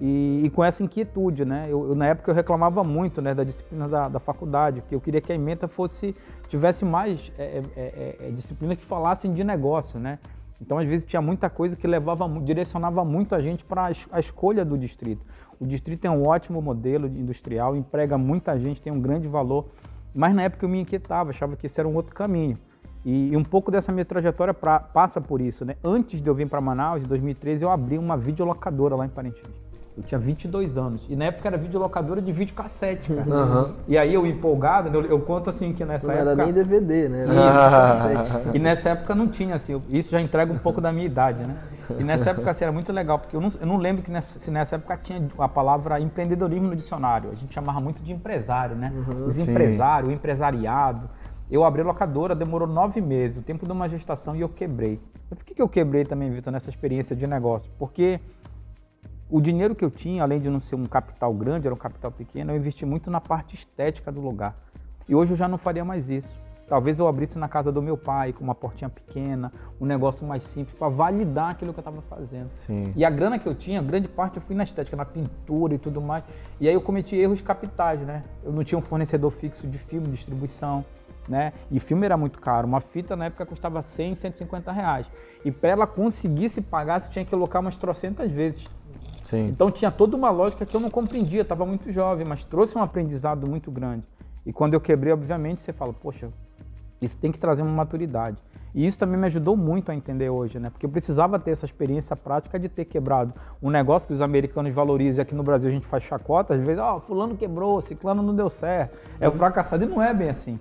E, e, com essa inquietude, né? Eu, eu, na época eu reclamava muito, né, da disciplina da, da faculdade, que eu queria que a ementa fosse tivesse mais é, é, é, é, disciplina que falassem de negócio, né? Então às vezes tinha muita coisa que levava, direcionava muito a gente para a escolha do distrito. O distrito é um ótimo modelo industrial, emprega muita gente, tem um grande valor, mas na época eu me inquietava, achava que esse era um outro caminho. E, e um pouco dessa minha trajetória pra, passa por isso, né? Antes de eu vir para Manaus, em 2013, eu abri uma videolocadora lá em Parintins. Eu tinha 22 anos. E na época era videolocadora de videocassete, cara. Uhum. E aí eu empolgado, eu, eu, conto assim que nessa não época... Não era nem DVD, né? Isso, <laughs> e nessa época não tinha, assim. Isso já entrega um pouco da minha idade, né? E nessa época assim, era muito legal, porque eu não, eu não lembro que nessa, se nessa época tinha a palavra empreendedorismo no dicionário. A gente chamava muito de empresário, né? Uhum, Os empresários, o empresariado. Eu abri a locadora, demorou nove meses, o tempo de uma gestação, e eu quebrei. Por que, que eu quebrei também, Vitor, nessa experiência de negócio? Porque o dinheiro que eu tinha, além de não ser um capital grande, era um capital pequeno, eu investi muito na parte estética do lugar. E hoje eu já não faria mais isso. Talvez eu abrisse na casa do meu pai, com uma portinha pequena, um negócio mais simples, para validar aquilo que eu estava fazendo. Sim. E a grana que eu tinha, grande parte eu fui na estética, na pintura e tudo mais. E aí eu cometi erros capitais, né? Eu não tinha um fornecedor fixo de filme, distribuição, né? E filme era muito caro. Uma fita na época custava 100, 150 reais. E para ela conseguir se pagar, você tinha que alocar umas trocentas vezes. Sim. Então tinha toda uma lógica que eu não compreendia, estava muito jovem, mas trouxe um aprendizado muito grande. E quando eu quebrei, obviamente, você fala, poxa, isso tem que trazer uma maturidade. E isso também me ajudou muito a entender hoje, né? Porque eu precisava ter essa experiência prática de ter quebrado um negócio que os americanos valorizam e aqui no Brasil a gente faz chacota, às vezes, ó, oh, fulano quebrou, ciclano não deu certo, é o fracassado, e não é bem assim.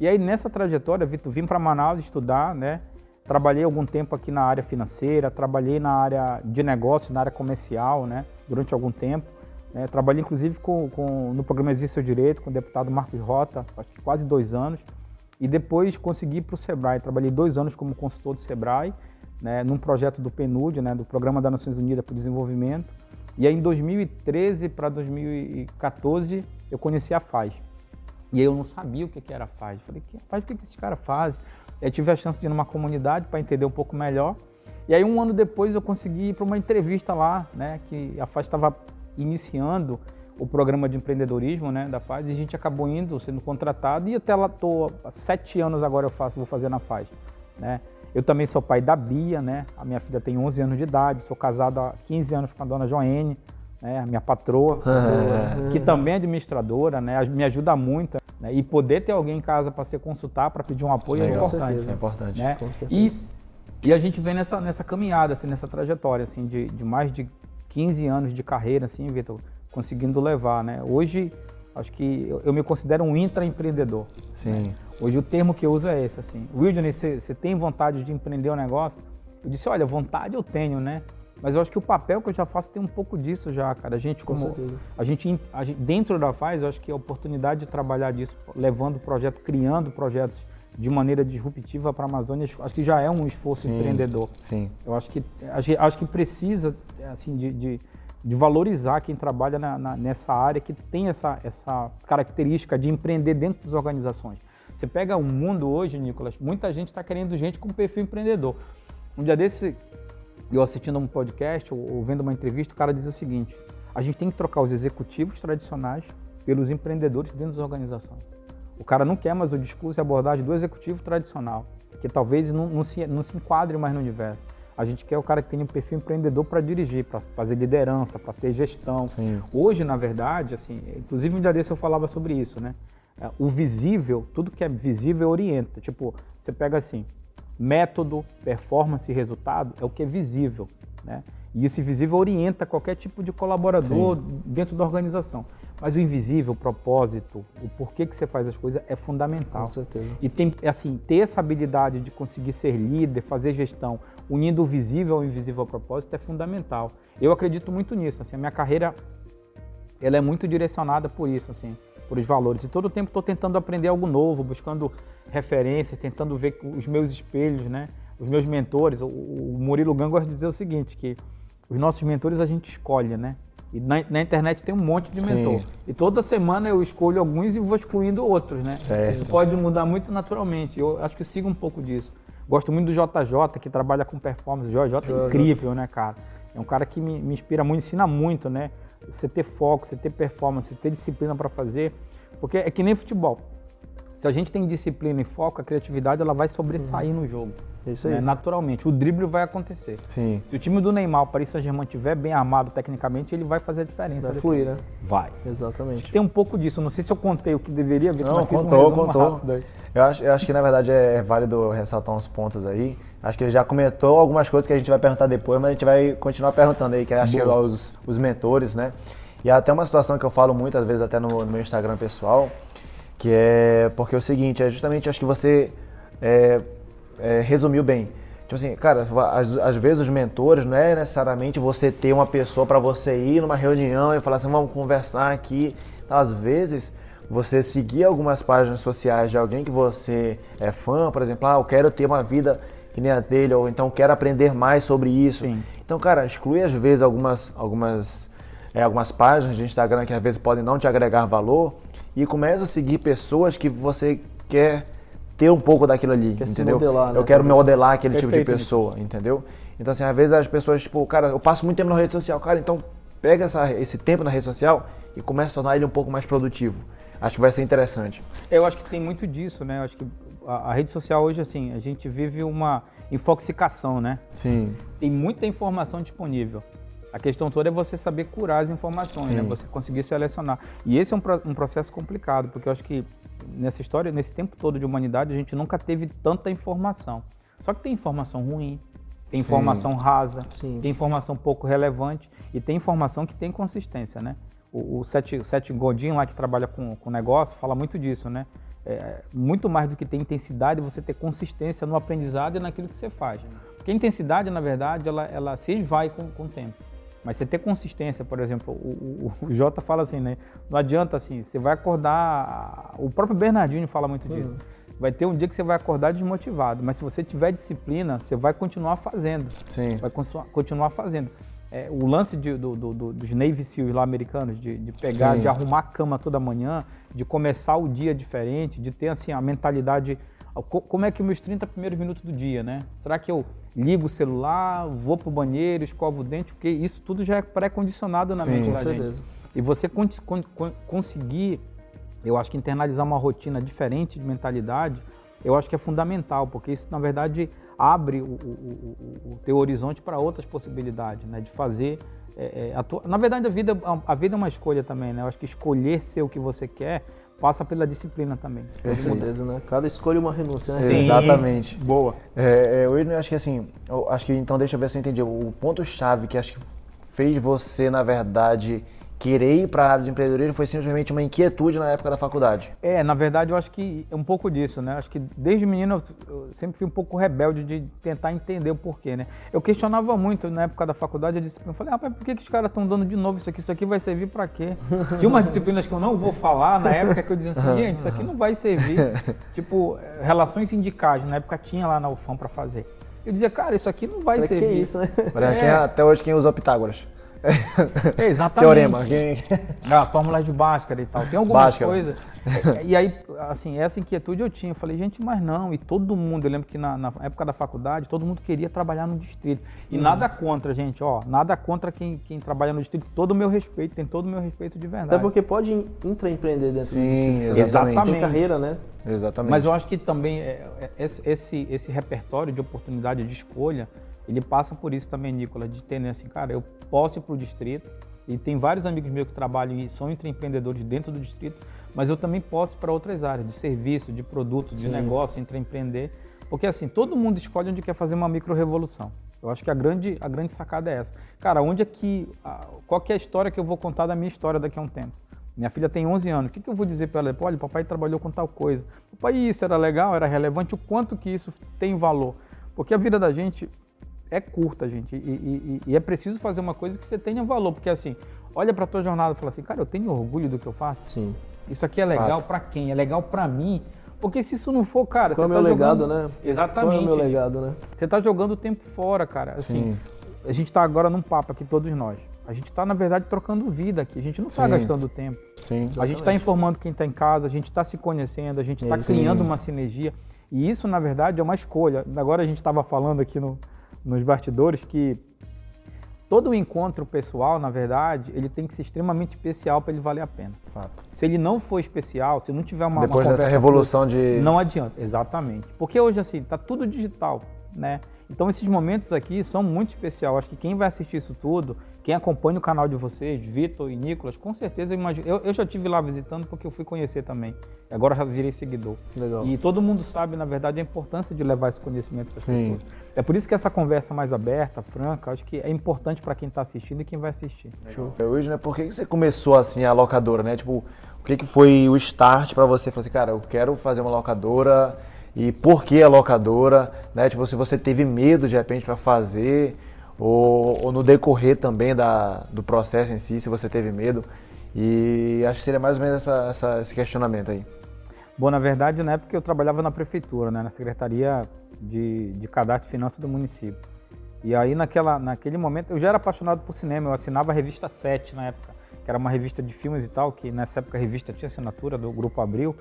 E aí nessa trajetória, Vitor, vim para Manaus estudar, né? Trabalhei algum tempo aqui na área financeira, trabalhei na área de negócio, na área comercial, né, durante algum tempo. É, trabalhei inclusive com, com, no programa Existe Seu Direito, com o deputado Marcos Rota, acho que quase dois anos. E depois consegui para o Sebrae. Trabalhei dois anos como consultor do Sebrae, né, num projeto do PNUD, né, do Programa das Nações Unidas para o Desenvolvimento. E aí em 2013 para 2014 eu conheci a FAZ. E aí eu não sabia o que era a FAZ. Falei, que FAZ, o que, que esses caras fazem? Eu tive a chance de ir numa comunidade para entender um pouco melhor. E aí um ano depois eu consegui ir para uma entrevista lá, né, que a FAZ estava iniciando o programa de empreendedorismo, né, da FAZ, e a gente acabou indo, sendo contratado, e até lá estou, há sete anos agora eu faço, vou fazer na FAZ, né. Eu também sou pai da Bia, né, a minha filha tem 11 anos de idade, sou casado há 15 anos com a dona Joene, né, a minha patroa, é. que também é administradora, né, me ajuda muito. Né, e poder ter alguém em casa para se consultar, para pedir um apoio é, é importante. É importante. Né? E, e a gente vem nessa, nessa caminhada, assim, nessa trajetória assim, de, de mais de 15 anos de carreira, assim, Vitor, conseguindo levar. Né? Hoje, acho que eu, eu me considero um intraempreendedor. Sim. Né? Hoje o termo que eu uso é esse, assim. Wilderness, você tem vontade de empreender um negócio? Eu disse, olha, vontade eu tenho, né? Mas eu acho que o papel que eu já faço tem um pouco disso já, cara. A gente, como. A gente, a gente, dentro da Faz, eu acho que a oportunidade de trabalhar disso, levando o projeto, criando projetos de maneira disruptiva para a Amazônia, acho que já é um esforço sim, empreendedor. Sim. Eu acho que, acho, acho que precisa, assim, de, de, de valorizar quem trabalha na, na, nessa área, que tem essa, essa característica de empreender dentro das organizações. Você pega o mundo hoje, Nicolas, muita gente está querendo gente com perfil empreendedor. Um dia desse, eu assistindo um podcast ou, vendo uma entrevista, o cara dizia o seguinte: a gente tem que trocar os executivos tradicionais pelos empreendedores dentro das organizações. O cara não quer mais o discurso e abordagem do executivo tradicional, que talvez não, não, se, não se enquadre mais no universo. A gente quer o cara que tenha um perfil empreendedor para dirigir, para fazer liderança, para ter gestão. Sim. Hoje, na verdade, assim, inclusive um dia desse eu falava sobre isso, né? É, o visível, tudo que é visível orienta. Tipo, você pega assim, método, performance e resultado é o que é visível. Né? E esse visível orienta qualquer tipo de colaborador Sim. dentro da organização. Mas o invisível, o propósito, o porquê que você faz as coisas é fundamental. Com certeza. E tem, assim, ter essa habilidade de conseguir ser líder, fazer gestão, unindo o visível ao invisível ao propósito é fundamental. Eu acredito muito nisso. Assim, a minha carreira ela é muito direcionada por isso, assim, por os valores. E todo o tempo estou tentando aprender algo novo, buscando referências, tentando ver os meus espelhos, né? Os meus mentores. O, o Murilo Gang gosta de dizer o seguinte, que os nossos mentores a gente escolhe, né? E na, na internet tem um monte de mentor. Sim. E toda semana eu escolho alguns e vou excluindo outros, né? Certo. Isso pode mudar muito naturalmente. Eu acho que eu sigo um pouco disso. Gosto muito do JJ, que trabalha com performance. O JJ é incrível, né, cara? É um cara que me, me inspira muito, ensina muito, né? Você ter foco, você ter performance, você ter disciplina para fazer. Porque é que nem futebol. Se a gente tem disciplina e foco, a criatividade ela vai sobressair uhum. no jogo. Isso aí. Né? Naturalmente. O drible vai acontecer. Sim. Se o time do Neymar, o Paris Saint-Germain, estiver bem armado tecnicamente, ele vai fazer a diferença. Vai fluir, né? Vai. Exatamente. Tem um pouco disso. Não sei se eu contei o que deveria ver, Não, mas contou, um contou. Eu acho, eu acho que, na verdade, é válido ressaltar uns pontos aí. Acho que ele já comentou algumas coisas que a gente vai perguntar depois, mas a gente vai continuar perguntando aí, que acho que é os, os mentores, né? E até uma situação que eu falo muitas vezes até no, no meu Instagram pessoal, que é porque é o seguinte, é justamente acho que você é, é, resumiu bem. Tipo assim, cara, às, vezes os mentores não é necessariamente você ter uma pessoa para você ir numa reunião e falar assim, vamos conversar aqui. Às vezes você seguir algumas páginas sociais de alguém que você é fã, por exemplo, ah, eu quero ter uma vida que nem a dele, ou então quero aprender mais sobre isso. Sim. Então, cara, exclui às vezes algumas, algumas, é, algumas páginas de Instagram que às vezes podem não te agregar valor e começa a seguir pessoas que você quer ter um pouco daquilo ali, quer entendeu? Modelar, né? Eu quero modelar aquele Perfeito, tipo de pessoa, né? entendeu? Então, assim, às vezes as pessoas, tipo, cara, eu passo muito tempo na rede social, cara, então pega essa, esse tempo na rede social e começa a tornar ele um pouco mais produtivo. Acho que vai ser interessante. Eu acho que tem muito disso, né? Eu acho que a, a rede social hoje, assim, a gente vive uma infoxicação, né? Sim. Tem muita informação disponível. A questão toda é você saber curar as informações, né? Você conseguir selecionar. E esse é um, um processo complicado, porque eu acho que nessa história, nesse tempo todo de humanidade, a gente nunca teve tanta informação. Só que tem informação ruim, tem informação Sim. rasa, Sim. tem informação pouco relevante e tem informação que tem consistência, né? O, o Seth, Seth Godin lá que trabalha com, com negócio fala muito disso, né? É, muito mais do que ter intensidade, você ter consistência no aprendizado e naquilo que você faz. Porque a intensidade, na verdade, ela, ela se esvai com, com o tempo. Mas você ter consistência, por exemplo, o, o, o Jota fala assim, né? Não adianta assim, você vai acordar. O próprio Bernardinho fala muito disso. Uhum. Vai ter um dia que você vai acordar desmotivado, mas se você tiver disciplina, você vai continuar fazendo. Sim. Vai continuar fazendo. É, o lance de, do, do, dos Navy SEALs lá americanos, de, de pegar, Sim. de arrumar a cama toda manhã, de começar o dia diferente, de ter assim a mentalidade como é que meus 30 primeiros minutos do dia, né? Será que eu ligo o celular, vou pro banheiro, escovo o dente? Porque isso tudo já é pré-condicionado na Sim, mente da gente. E você con con conseguir, eu acho que internalizar uma rotina diferente de mentalidade, eu acho que é fundamental, porque isso, na verdade, abre o, o, o, o teu horizonte para outras possibilidades, né? De fazer é, é tua... na verdade a vida, a vida é uma escolha também, né? Eu acho que escolher ser o que você quer passa pela disciplina também. Com certeza, né? Cada escolha é uma renúncia, né? Sim. Exatamente. Boa. É, é, eu acho que assim, eu acho que então deixa eu ver se eu entendi. O ponto-chave que acho que fez você, na verdade, querer ir para a área de empreendedorismo foi simplesmente uma inquietude na época da faculdade? É, na verdade eu acho que é um pouco disso, né? Acho que desde menino eu sempre fui um pouco rebelde de tentar entender o porquê, né? Eu questionava muito na época da faculdade a disciplina. Eu falei, rapaz, por que, que os caras estão dando de novo isso aqui? Isso aqui vai servir para quê? Tinha umas disciplinas que eu não vou falar na época que eu dizia assim, gente, isso aqui não vai servir. <laughs> tipo, relações sindicais, na época tinha lá na UFAM para fazer. Eu dizia, cara, isso aqui não vai pra servir. Que isso, né? É. Até hoje quem usa Pitágoras. É, exatamente. Teorema. Quem... Ah, fórmula de Bhaskara e tal. Tem algumas coisas. E aí, assim, essa inquietude eu tinha. Eu falei, gente, mas não. E todo mundo, eu lembro que na, na época da faculdade, todo mundo queria trabalhar no distrito. E hum. nada contra, gente, ó. Nada contra quem, quem trabalha no distrito. Todo o meu respeito, tem todo o meu respeito de verdade. Até porque pode intraempreender dentro Sim, distrito. Exatamente. Tem carreira, né? Exatamente. Mas eu acho que também é, é, esse, esse, esse repertório de oportunidade de escolha, ele passa por isso também, Nicolas, de ter, né, assim, cara, eu posso ir para o distrito, e tem vários amigos meus que trabalham e são empreendedores dentro do distrito, mas eu também posso ir para outras áreas, de serviço, de produto, de Sim. negócio, empreender. Porque assim, todo mundo escolhe onde quer fazer uma micro-revolução. Eu acho que a grande, a grande sacada é essa. Cara, onde é que. Qual que é a história que eu vou contar da minha história daqui a um tempo? Minha filha tem 11 anos. O que, que eu vou dizer para ela? Olha, papai trabalhou com tal coisa. Papai, isso era legal, era relevante. O quanto que isso tem valor? Porque a vida da gente é curta, gente. E, e, e, é preciso fazer uma coisa que você tenha valor. Porque assim, olha para tua jornada e fala assim, cara, eu tenho orgulho do que eu faço. Sim. Isso aqui é legal para quem? É legal para mim. Porque se isso não for, cara, Qual você é tá meu jogando... legado, né? Exatamente. Qual é o meu legado, né? Você tá jogando o tempo fora, cara. Assim, Sim. a gente tá agora num papo aqui, todos nós. A gente está, na verdade, trocando vida aqui. A gente não está gastando tempo. Sim, a gente está informando quem está em casa, a gente está se conhecendo, a gente está criando uma sinergia. E isso, na verdade, é uma escolha. Agora a gente estava falando aqui no, nos bastidores que todo encontro pessoal, na verdade, ele tem que ser extremamente especial para ele valer a pena. Fato. Se ele não for especial, se não tiver uma depois uma dessa revolução de não adianta, exatamente. Porque hoje assim está tudo digital, né? Então esses momentos aqui são muito especial. Acho que quem vai assistir isso tudo, quem acompanha o canal de vocês, Vitor e Nicolas, com certeza eu imagino. Eu, eu já tive lá visitando porque eu fui conhecer também. Agora já virei seguidor. Legal. E todo mundo sabe, na verdade, a importância de levar esse conhecimento para as pessoas. É por isso que essa conversa mais aberta, franca, acho que é importante para quem está assistindo e quem vai assistir. Show. Hoje, né? Por que você começou assim a locadora, né? Tipo, o que, que foi o start para você? Falar assim, cara, eu quero fazer uma locadora e por que a locadora, né? Tipo, se você teve medo de repente para fazer, ou, ou, no decorrer também da, do processo em si, se você teve medo. E acho que seria mais ou menos essa, essa, esse questionamento aí. Bom, na verdade, na época eu trabalhava na prefeitura, né, na Secretaria de, de Cadastro e Finanças do município. E aí, naquela, naquele momento, eu já era apaixonado por cinema, eu assinava a revista 7 na época, que era uma revista de filmes e tal, que nessa época a revista tinha assinatura do Grupo Abril.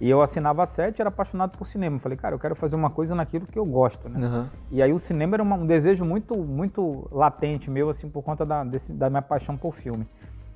E eu assinava a sete, era apaixonado por cinema. Falei, cara, eu quero fazer uma coisa naquilo que eu gosto, né? Uhum. E aí o cinema era uma, um desejo muito, muito latente meu, assim, por conta da, desse, da minha paixão por filme.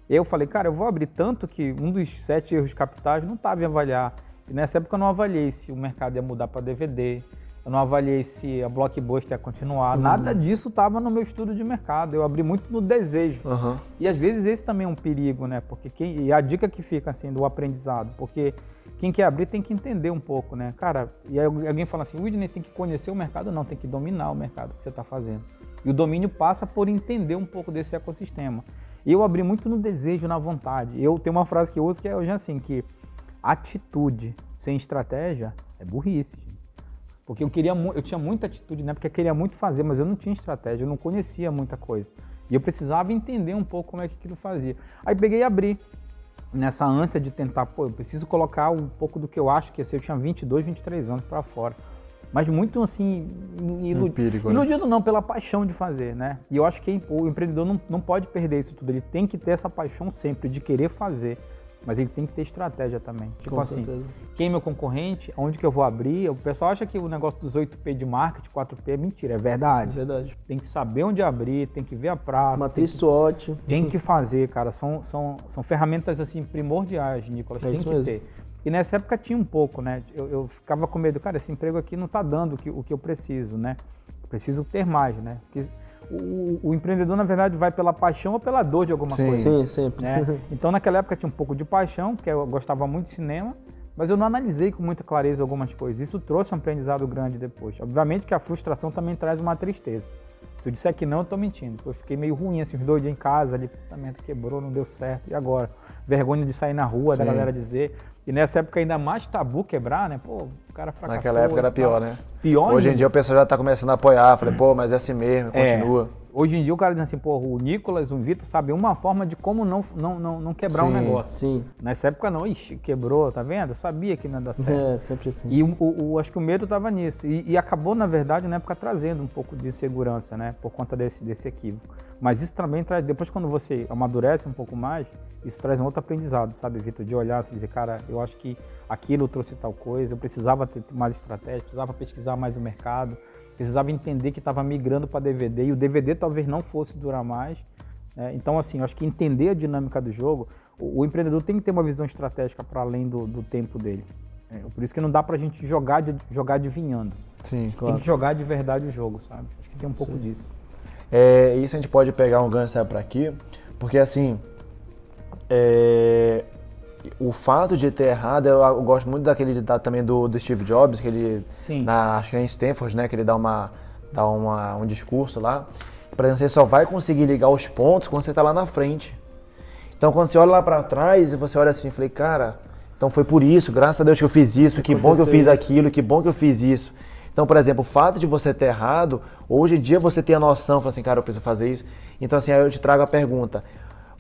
Eu falei, cara, eu vou abrir tanto que um dos sete erros capitais não estava em avaliar. E nessa época eu não avaliei se o mercado ia mudar para DVD, eu não avaliei se a Blockbuster ia continuar. Uhum. Nada disso estava no meu estudo de mercado. Eu abri muito no desejo. Uhum. E às vezes esse também é um perigo, né? Porque quem, e a dica que fica assim do aprendizado, porque quem quer abrir tem que entender um pouco, né? Cara, e aí alguém fala assim, Whitney tem que conhecer o mercado? Não, tem que dominar o mercado que você está fazendo. E o domínio passa por entender um pouco desse ecossistema. E eu abri muito no desejo, na vontade. Eu tenho uma frase que eu uso que é hoje assim, que atitude sem estratégia é burrice. Porque eu queria eu tinha muita atitude, né? Porque eu queria muito fazer, mas eu não tinha estratégia, eu não conhecia muita coisa. E eu precisava entender um pouco como é que aquilo fazia. Aí peguei e abri nessa ânsia de tentar, pô, eu preciso colocar um pouco do que eu acho que ia ser. Eu tinha 22, 23 anos para fora. Mas muito assim, iludido, Empírico, né? iludido não, pela paixão de fazer, né? E eu acho que o empreendedor não, não pode perder isso tudo. Ele tem que ter essa paixão sempre de querer fazer. Mas ele tem que ter estratégia também. Tipo Com assim, certeza. quem é meu concorrente, onde que eu vou abrir. O pessoal acha que o negócio dos 8P de marketing, 4P é mentira, é verdade. É verdade. Tem que saber onde abrir, tem que ver a praça. Matriz tem SWOT. Tem que fazer, cara. São, são, são ferramentas assim primordiais, Nicolas. É tem que mesmo. ter. E nessa época tinha um pouco, né? Eu, eu, ficava com medo, cara, esse emprego aqui não está dando o que, o que eu preciso, né? preciso ter mais, né? Porque o, o, empreendedor, na verdade, vai pela paixão ou pela dor de alguma sim, coisa. Sim, sempre. Né? Então, naquela época, tinha um pouco de paixão, porque eu gostava muito de cinema, mas eu não analisei com muita clareza algumas coisas. Isso trouxe um aprendizado grande depois. Obviamente que a frustração também traz uma tristeza. Se eu disser que não, eu estou mentindo. Eu fiquei meio ruim, assim, os dois dias em casa, ali, puta quebrou, não deu certo. E agora? Vergonha de sair na rua, Sim. da galera dizer. E nessa época ainda mais tabu quebrar, né? Pô, o cara fracassou. Naquela época era pior, né? Pior Hoje em dia o pessoal já está começando a apoiar. Falei, pô, mas é assim mesmo, é. continua. É. Hoje em dia o cara diz assim, pô, o Nicolas, o Vitor sabe uma forma de como não, não, não, não quebrar sim, um negócio. Sim. Nessa época não, ixi, quebrou, tá vendo? Eu sabia que não ia dar certo. É, sempre assim. E o, o, acho que o medo estava nisso. E, e, acabou, na verdade, na época trazendo um pouco de insegurança, né? Por conta desse, desse equívoco. Mas isso também traz, depois quando você amadurece um pouco mais, isso traz um outro aprendizado, sabe, Vitor? De olhar e dizer, cara, eu acho que aquilo trouxe tal coisa, eu precisava ter mais estratégia, precisava pesquisar mais o mercado precisava entender que estava migrando para DVD e o DVD talvez não fosse durar mais. Né? Então, assim, eu acho que entender a dinâmica do jogo, o, o empreendedor tem que ter uma visão estratégica para além do, do, tempo dele. É, por isso que não dá para a gente jogar, de, jogar adivinhando. Sim, claro. Tem que jogar de verdade o jogo, sabe? Acho que tem um pouco Sim. disso. É, isso a gente pode pegar um gancho para aqui, porque assim, é, o fato de ter errado, eu, eu, gosto muito daquele ditado também do, do Steve Jobs, que ele, Sim. na, acho que é em Stanford, né, que ele dá, uma, dá uma, um discurso lá. Por exemplo, você só vai conseguir ligar os pontos quando você está lá na frente. Então, quando você olha lá para trás e você olha assim, falei, cara, então foi por isso, graças a Deus que eu fiz isso, que bom que eu fiz isso. aquilo, que bom que eu fiz isso. Então, por exemplo, o fato de você ter errado, hoje em dia você tem a noção, fala assim, cara, eu preciso fazer isso. Então, assim, aí eu te trago a pergunta.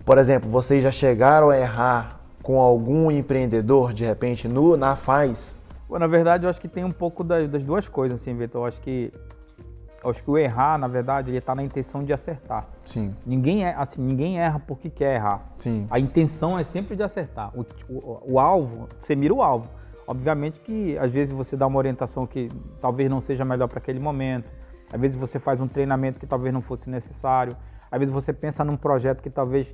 Por exemplo, vocês já chegaram a errar com algum empreendedor, de repente, no, na faz? Bom, na verdade, eu acho que tem um pouco das, das duas coisas, assim, Vitor. Eu acho que eu acho que o errar, na verdade, ele está na intenção de acertar. Sim. Ninguém é assim, ninguém erra porque quer errar. Sim. A intenção é sempre de acertar. O, o, o, alvo, você mira o alvo. Obviamente que às vezes você dá uma orientação que talvez não seja melhor para aquele momento. Às vezes você faz um treinamento que talvez não fosse necessário. Às vezes você pensa num projeto que talvez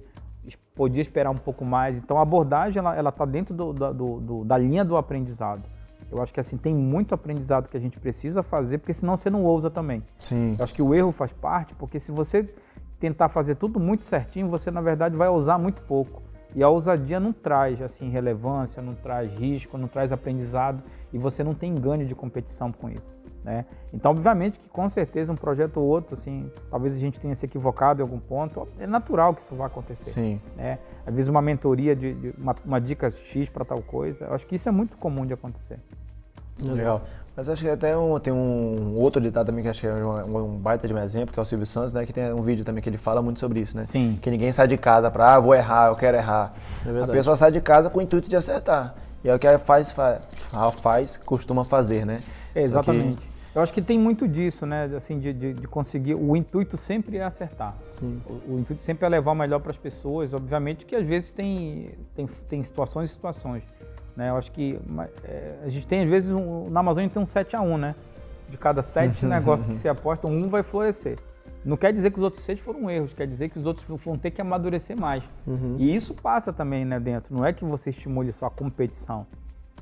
podia esperar um pouco mais. Então a abordagem ela está dentro do, do, do, da linha do aprendizado. Eu acho que assim tem muito aprendizado que a gente precisa fazer, porque senão você não ousa também. Sim. Eu acho que o erro faz parte, porque se você tentar fazer tudo muito certinho, você na verdade vai usar muito pouco. E a ousadia não traz assim relevância, não traz risco, não traz aprendizado e você não tem ganho de competição com isso. Né? Então, obviamente que com certeza um projeto ou outro, assim, talvez a gente tenha se equivocado em algum ponto, é natural que isso vá acontecer. Sim. Né? Às vezes uma mentoria, de, de uma, uma, dica X para tal coisa, eu acho que isso é muito comum de acontecer. Legal. Mas acho que até um, tem um outro ditado também que acho que é um, um, baita de um exemplo, que é o Silvio Santos, né? Que tem um vídeo também que ele fala muito sobre isso, né? Sim. Que ninguém sai de casa para, ah, vou errar, eu quero errar. É a pessoa sai de casa com o intuito de acertar. E é o que ela faz, faz, faz costuma fazer, né? É, exatamente. Eu acho que tem muito disso, né? Assim, de, de, de conseguir. O intuito sempre é acertar. O, o, intuito sempre é levar o melhor para as pessoas. Obviamente que às vezes tem, tem, tem situações e situações. Né? Eu acho que é, a gente tem, às vezes, um, na Amazônia tem um 7 a 1 né? De cada sete uhum. <laughs> negócios que se aposta, um vai florescer. Não quer dizer que os outros seis foram erros, quer dizer que os outros vão ter que amadurecer mais. Uhum. E isso passa também né, dentro. Não é que você estimule só a competição,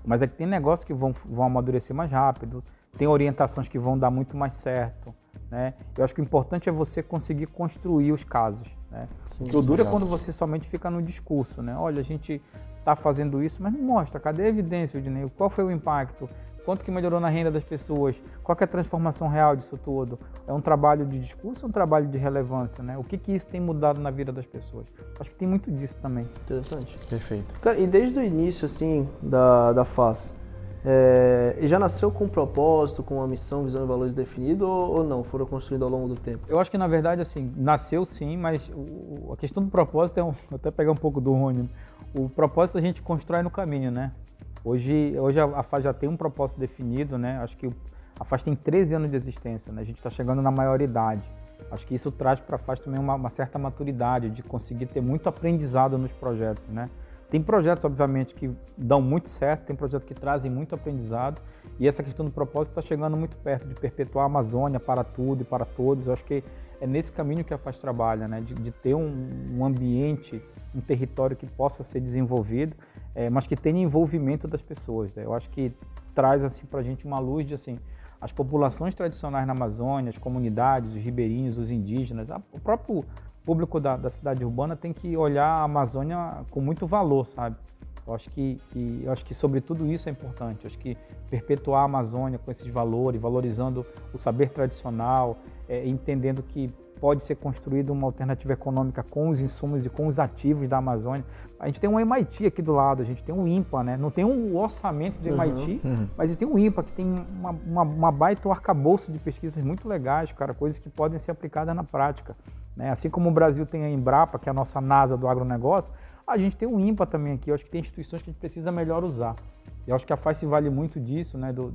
mas é que tem negócios que vão, vão amadurecer mais rápido, tem orientações que vão dar muito mais certo. Né? Eu acho que o importante é você conseguir construir os casos. Né? Sim, o que duro é quando você somente fica no discurso. Né? Olha, a gente está fazendo isso, mas não mostra. Cadê a evidência, Dinei? Qual foi o impacto? Quanto que melhorou na renda das pessoas? Qual é a transformação real disso tudo? É um trabalho de discurso ou um trabalho de relevância? Né? O que, que isso tem mudado na vida das pessoas? Acho que tem muito disso também. Interessante. Perfeito. Cara, e desde o início, assim, da, da FAS, é, e já nasceu com um propósito, com uma missão, visão e valores definido ou, ou, não? Foram construídos ao longo do tempo? Eu acho que na verdade assim nasceu sim, mas o, a questão do propósito é um, <laughs> até pegar um pouco do Rony. O propósito a gente constrói no caminho, né? Hoje, hoje a, a FAS já tem um propósito definido, né? Acho que a FAS tem 13 anos de existência, né? A gente está chegando na maioridade. Acho que isso traz para a FAS também uma, uma certa maturidade de conseguir ter muito aprendizado nos projetos, né? Tem projetos, obviamente, que dão muito certo, tem projetos que trazem muito aprendizado, e essa questão do propósito está chegando muito perto de perpetuar a Amazônia para tudo e para todos. Eu acho que é nesse caminho que a FAS trabalha, né? de, de ter um, um, ambiente, um território que possa ser desenvolvido, é, mas que tenha envolvimento das pessoas. Né? Eu acho que traz assim, para a gente uma luz de assim, as populações tradicionais na Amazônia, as comunidades, os ribeirinhos, os indígenas, o próprio público da, da cidade urbana tem que olhar a Amazônia com muito valor, sabe? Eu acho que, que, eu acho que sobre tudo isso é importante. Eu acho que perpetuar a Amazônia com esses valores, valorizando o saber tradicional, é, entendendo que pode ser construída uma alternativa econômica com os insumos e com os ativos da Amazônia. A gente tem um MIT aqui do lado, a gente tem um IMPA, né? Não tem um orçamento do MIT, uhum, uhum. mas tem um IMPA que tem uma, uma, uma baita arcabouço de pesquisas muito legais, cara, coisas que podem ser aplicadas na prática. Né? Assim como o Brasil tem a Embrapa, que é a nossa NASA do agronegócio, a gente tem o IMPA também aqui. Eu acho que tem instituições que a gente precisa melhor usar. E eu acho que a FACE vale muito disso, né? Do,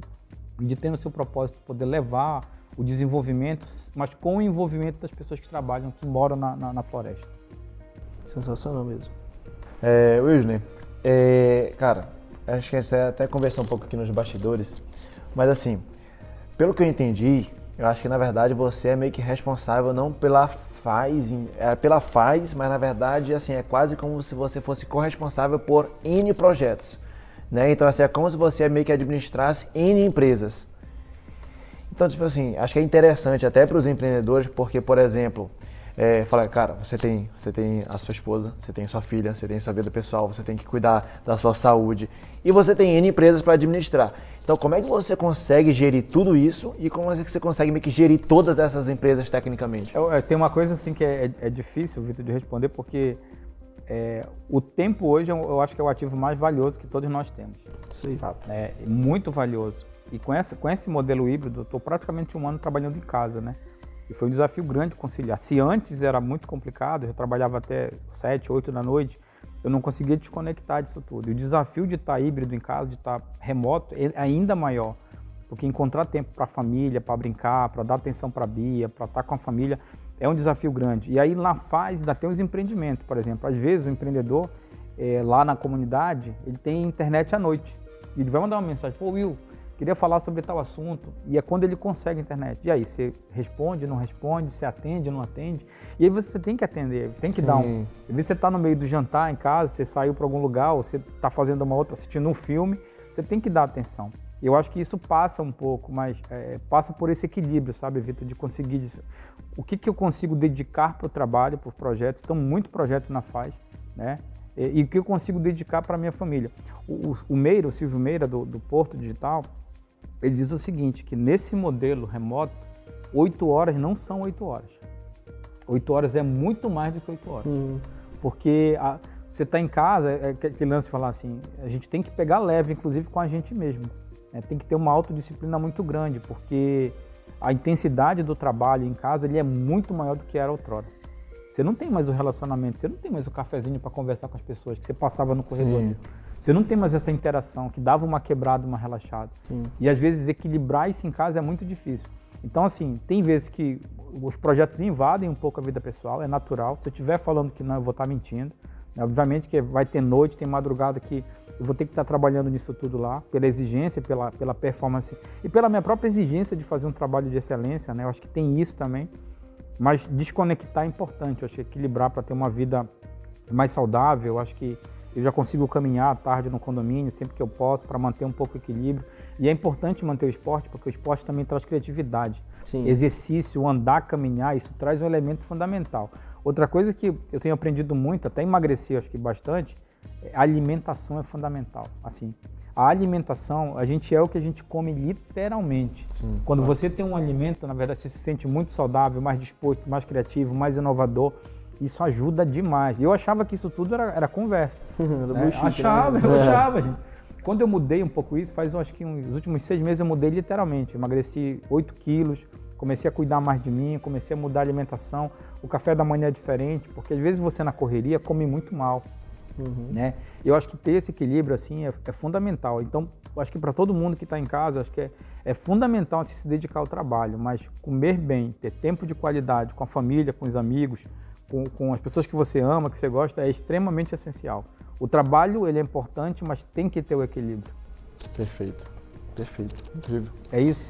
de ter no seu propósito poder levar o desenvolvimento, mas com o envolvimento das pessoas que trabalham, que moram na, na, na floresta. Sensacional mesmo. É, Wilson, é, cara, acho que a gente até conversou um pouco aqui nos bastidores, mas assim, pelo que eu entendi, eu acho que na verdade você é meio que responsável não pela faz, é, pela faz, mas na verdade assim é quase como se você fosse corresponsável por N projetos, né? Então assim é como se você meio que administrasse N empresas. Então tipo assim, acho que é interessante até para os empreendedores, porque por exemplo, é, fala, cara, você tem, você tem a sua esposa, você tem sua filha, você tem sua vida pessoal, você tem que cuidar da sua saúde e você tem N empresas para administrar. Então, como é que você consegue gerir tudo isso e como é que você consegue meio que gerir todas essas empresas tecnicamente? Tem uma coisa assim que é, é, é difícil, Vitor, de responder, porque é, o tempo hoje eu acho que é o ativo mais valioso que todos nós temos. Sim. É muito valioso. E com, essa, com esse modelo híbrido, eu estou praticamente um ano trabalhando em casa, né? E foi um desafio grande conciliar. Se antes era muito complicado, eu trabalhava até 7, 8 da noite, eu não conseguia desconectar disso tudo. E o desafio de estar híbrido em casa, de estar remoto, é ainda maior. Porque encontrar tempo para a família, para brincar, para dar atenção para a Bia, para estar com a família, é um desafio grande. E aí lá faz, ainda tem os empreendimentos, por exemplo. Às vezes o empreendedor, é, lá na comunidade, ele tem internet à noite. Ele vai mandar uma mensagem, pô Will, queria falar sobre tal assunto. E é quando ele consegue a internet. E aí, você responde, não responde, você atende, não atende. E aí você tem que atender, tem que Sim. dar um. Às vezes você está no meio do jantar em casa, você saiu para algum lugar, ou você está fazendo uma outra, assistindo um filme, você tem que dar atenção. Eu acho que isso passa um pouco, mas é, passa por esse equilíbrio, sabe, Vitor, de conseguir. O que, que eu consigo dedicar para o trabalho, para os projetos? Estão muito projetos na faz, né? E o que eu consigo dedicar para a minha família. O, o, o Meira, o Silvio Meira, do, do Porto Digital, ele diz o seguinte, que nesse modelo remoto, oito horas não são oito horas. Oito horas é muito mais do que oito horas. Uhum. Porque a, você está em casa, é, é aquele lance de falar assim, a gente tem que pegar leve, inclusive com a gente mesmo. Né? Tem que ter uma autodisciplina muito grande, porque a intensidade do trabalho em casa ele é muito maior do que era outrora. Você não tem mais o relacionamento, você não tem mais o cafezinho para conversar com as pessoas que você passava no corredor. Você não tem mais essa interação que dava uma quebrada, uma relaxada. Sim. E às vezes equilibrar isso em casa é muito difícil. Então, assim, tem vezes que os projetos invadem um pouco a vida pessoal, é natural. Se eu estiver falando que não, eu vou estar mentindo. Obviamente que vai ter noite, tem madrugada que eu vou ter que estar trabalhando nisso tudo lá, pela exigência, pela, pela performance e pela minha própria exigência de fazer um trabalho de excelência, né? Eu acho que tem isso também. Mas desconectar é importante, eu acho que equilibrar para ter uma vida mais saudável, eu acho que eu já consigo caminhar à tarde no condomínio, sempre que eu posso, para manter um pouco o equilíbrio. E é importante manter o esporte, porque o esporte também traz criatividade. Sim. Exercício, andar, caminhar, isso traz um elemento fundamental. Outra coisa que eu tenho aprendido muito, até emagreci acho que bastante, é a alimentação é fundamental. Assim, a alimentação, a gente é o que a gente come literalmente. Sim, Quando claro. você tem um alimento, na verdade, você se sente muito saudável, mais disposto, mais criativo, mais inovador. Isso ajuda demais. Eu achava que isso tudo era, era conversa. <laughs> né? Achava, né? eu achava, gente. Quando eu mudei um pouco isso, faz acho que uns últimos seis meses eu mudei literalmente. emagreci 8 quilos, comecei a cuidar mais de mim, comecei a mudar a alimentação. O café da manhã é diferente, porque às vezes você na correria come muito mal. Uhum. Né? Eu acho que ter esse equilíbrio assim é, é fundamental. Então, acho que para todo mundo que está em casa, acho que é, é fundamental assim, se dedicar ao trabalho, mas comer bem, ter tempo de qualidade com a família, com os amigos, com, com as pessoas que você ama, que você gosta, é extremamente essencial. O trabalho ele é importante, mas tem que ter o equilíbrio. Perfeito, perfeito, incrível. É isso?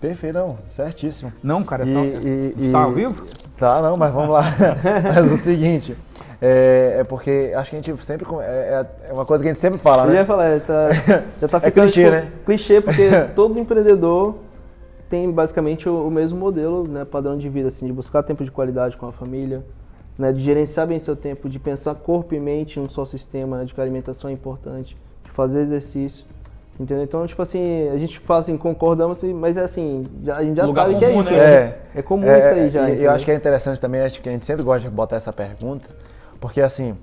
Perfeito, não, certíssimo. Não, cara, e, só... e, está ao vivo? Tá, não, mas vamos lá. <laughs> mas o seguinte, é, é, porque acho que a gente sempre. É, é, uma coisa que a gente sempre fala, né? Eu ia falar, tá, <laughs> já tá é ficando. É clichê, tipo, né? Clichê, porque <laughs> todo empreendedor tem basicamente o, o, mesmo modelo, né, padrão de vida, assim, de buscar tempo de qualidade com a família, né, de gerenciar bem seu tempo, de pensar corpo e mente em um só sistema, né, de que a alimentação é importante, de fazer exercício. Entendeu? Então, tipo assim, a gente fala assim, concordamos, mas é assim, a gente já Lugar sabe que é isso. Né? É, é comum é, isso aí já. Eu acho que é interessante também, acho que a gente sempre gosta de botar essa pergunta, porque assim,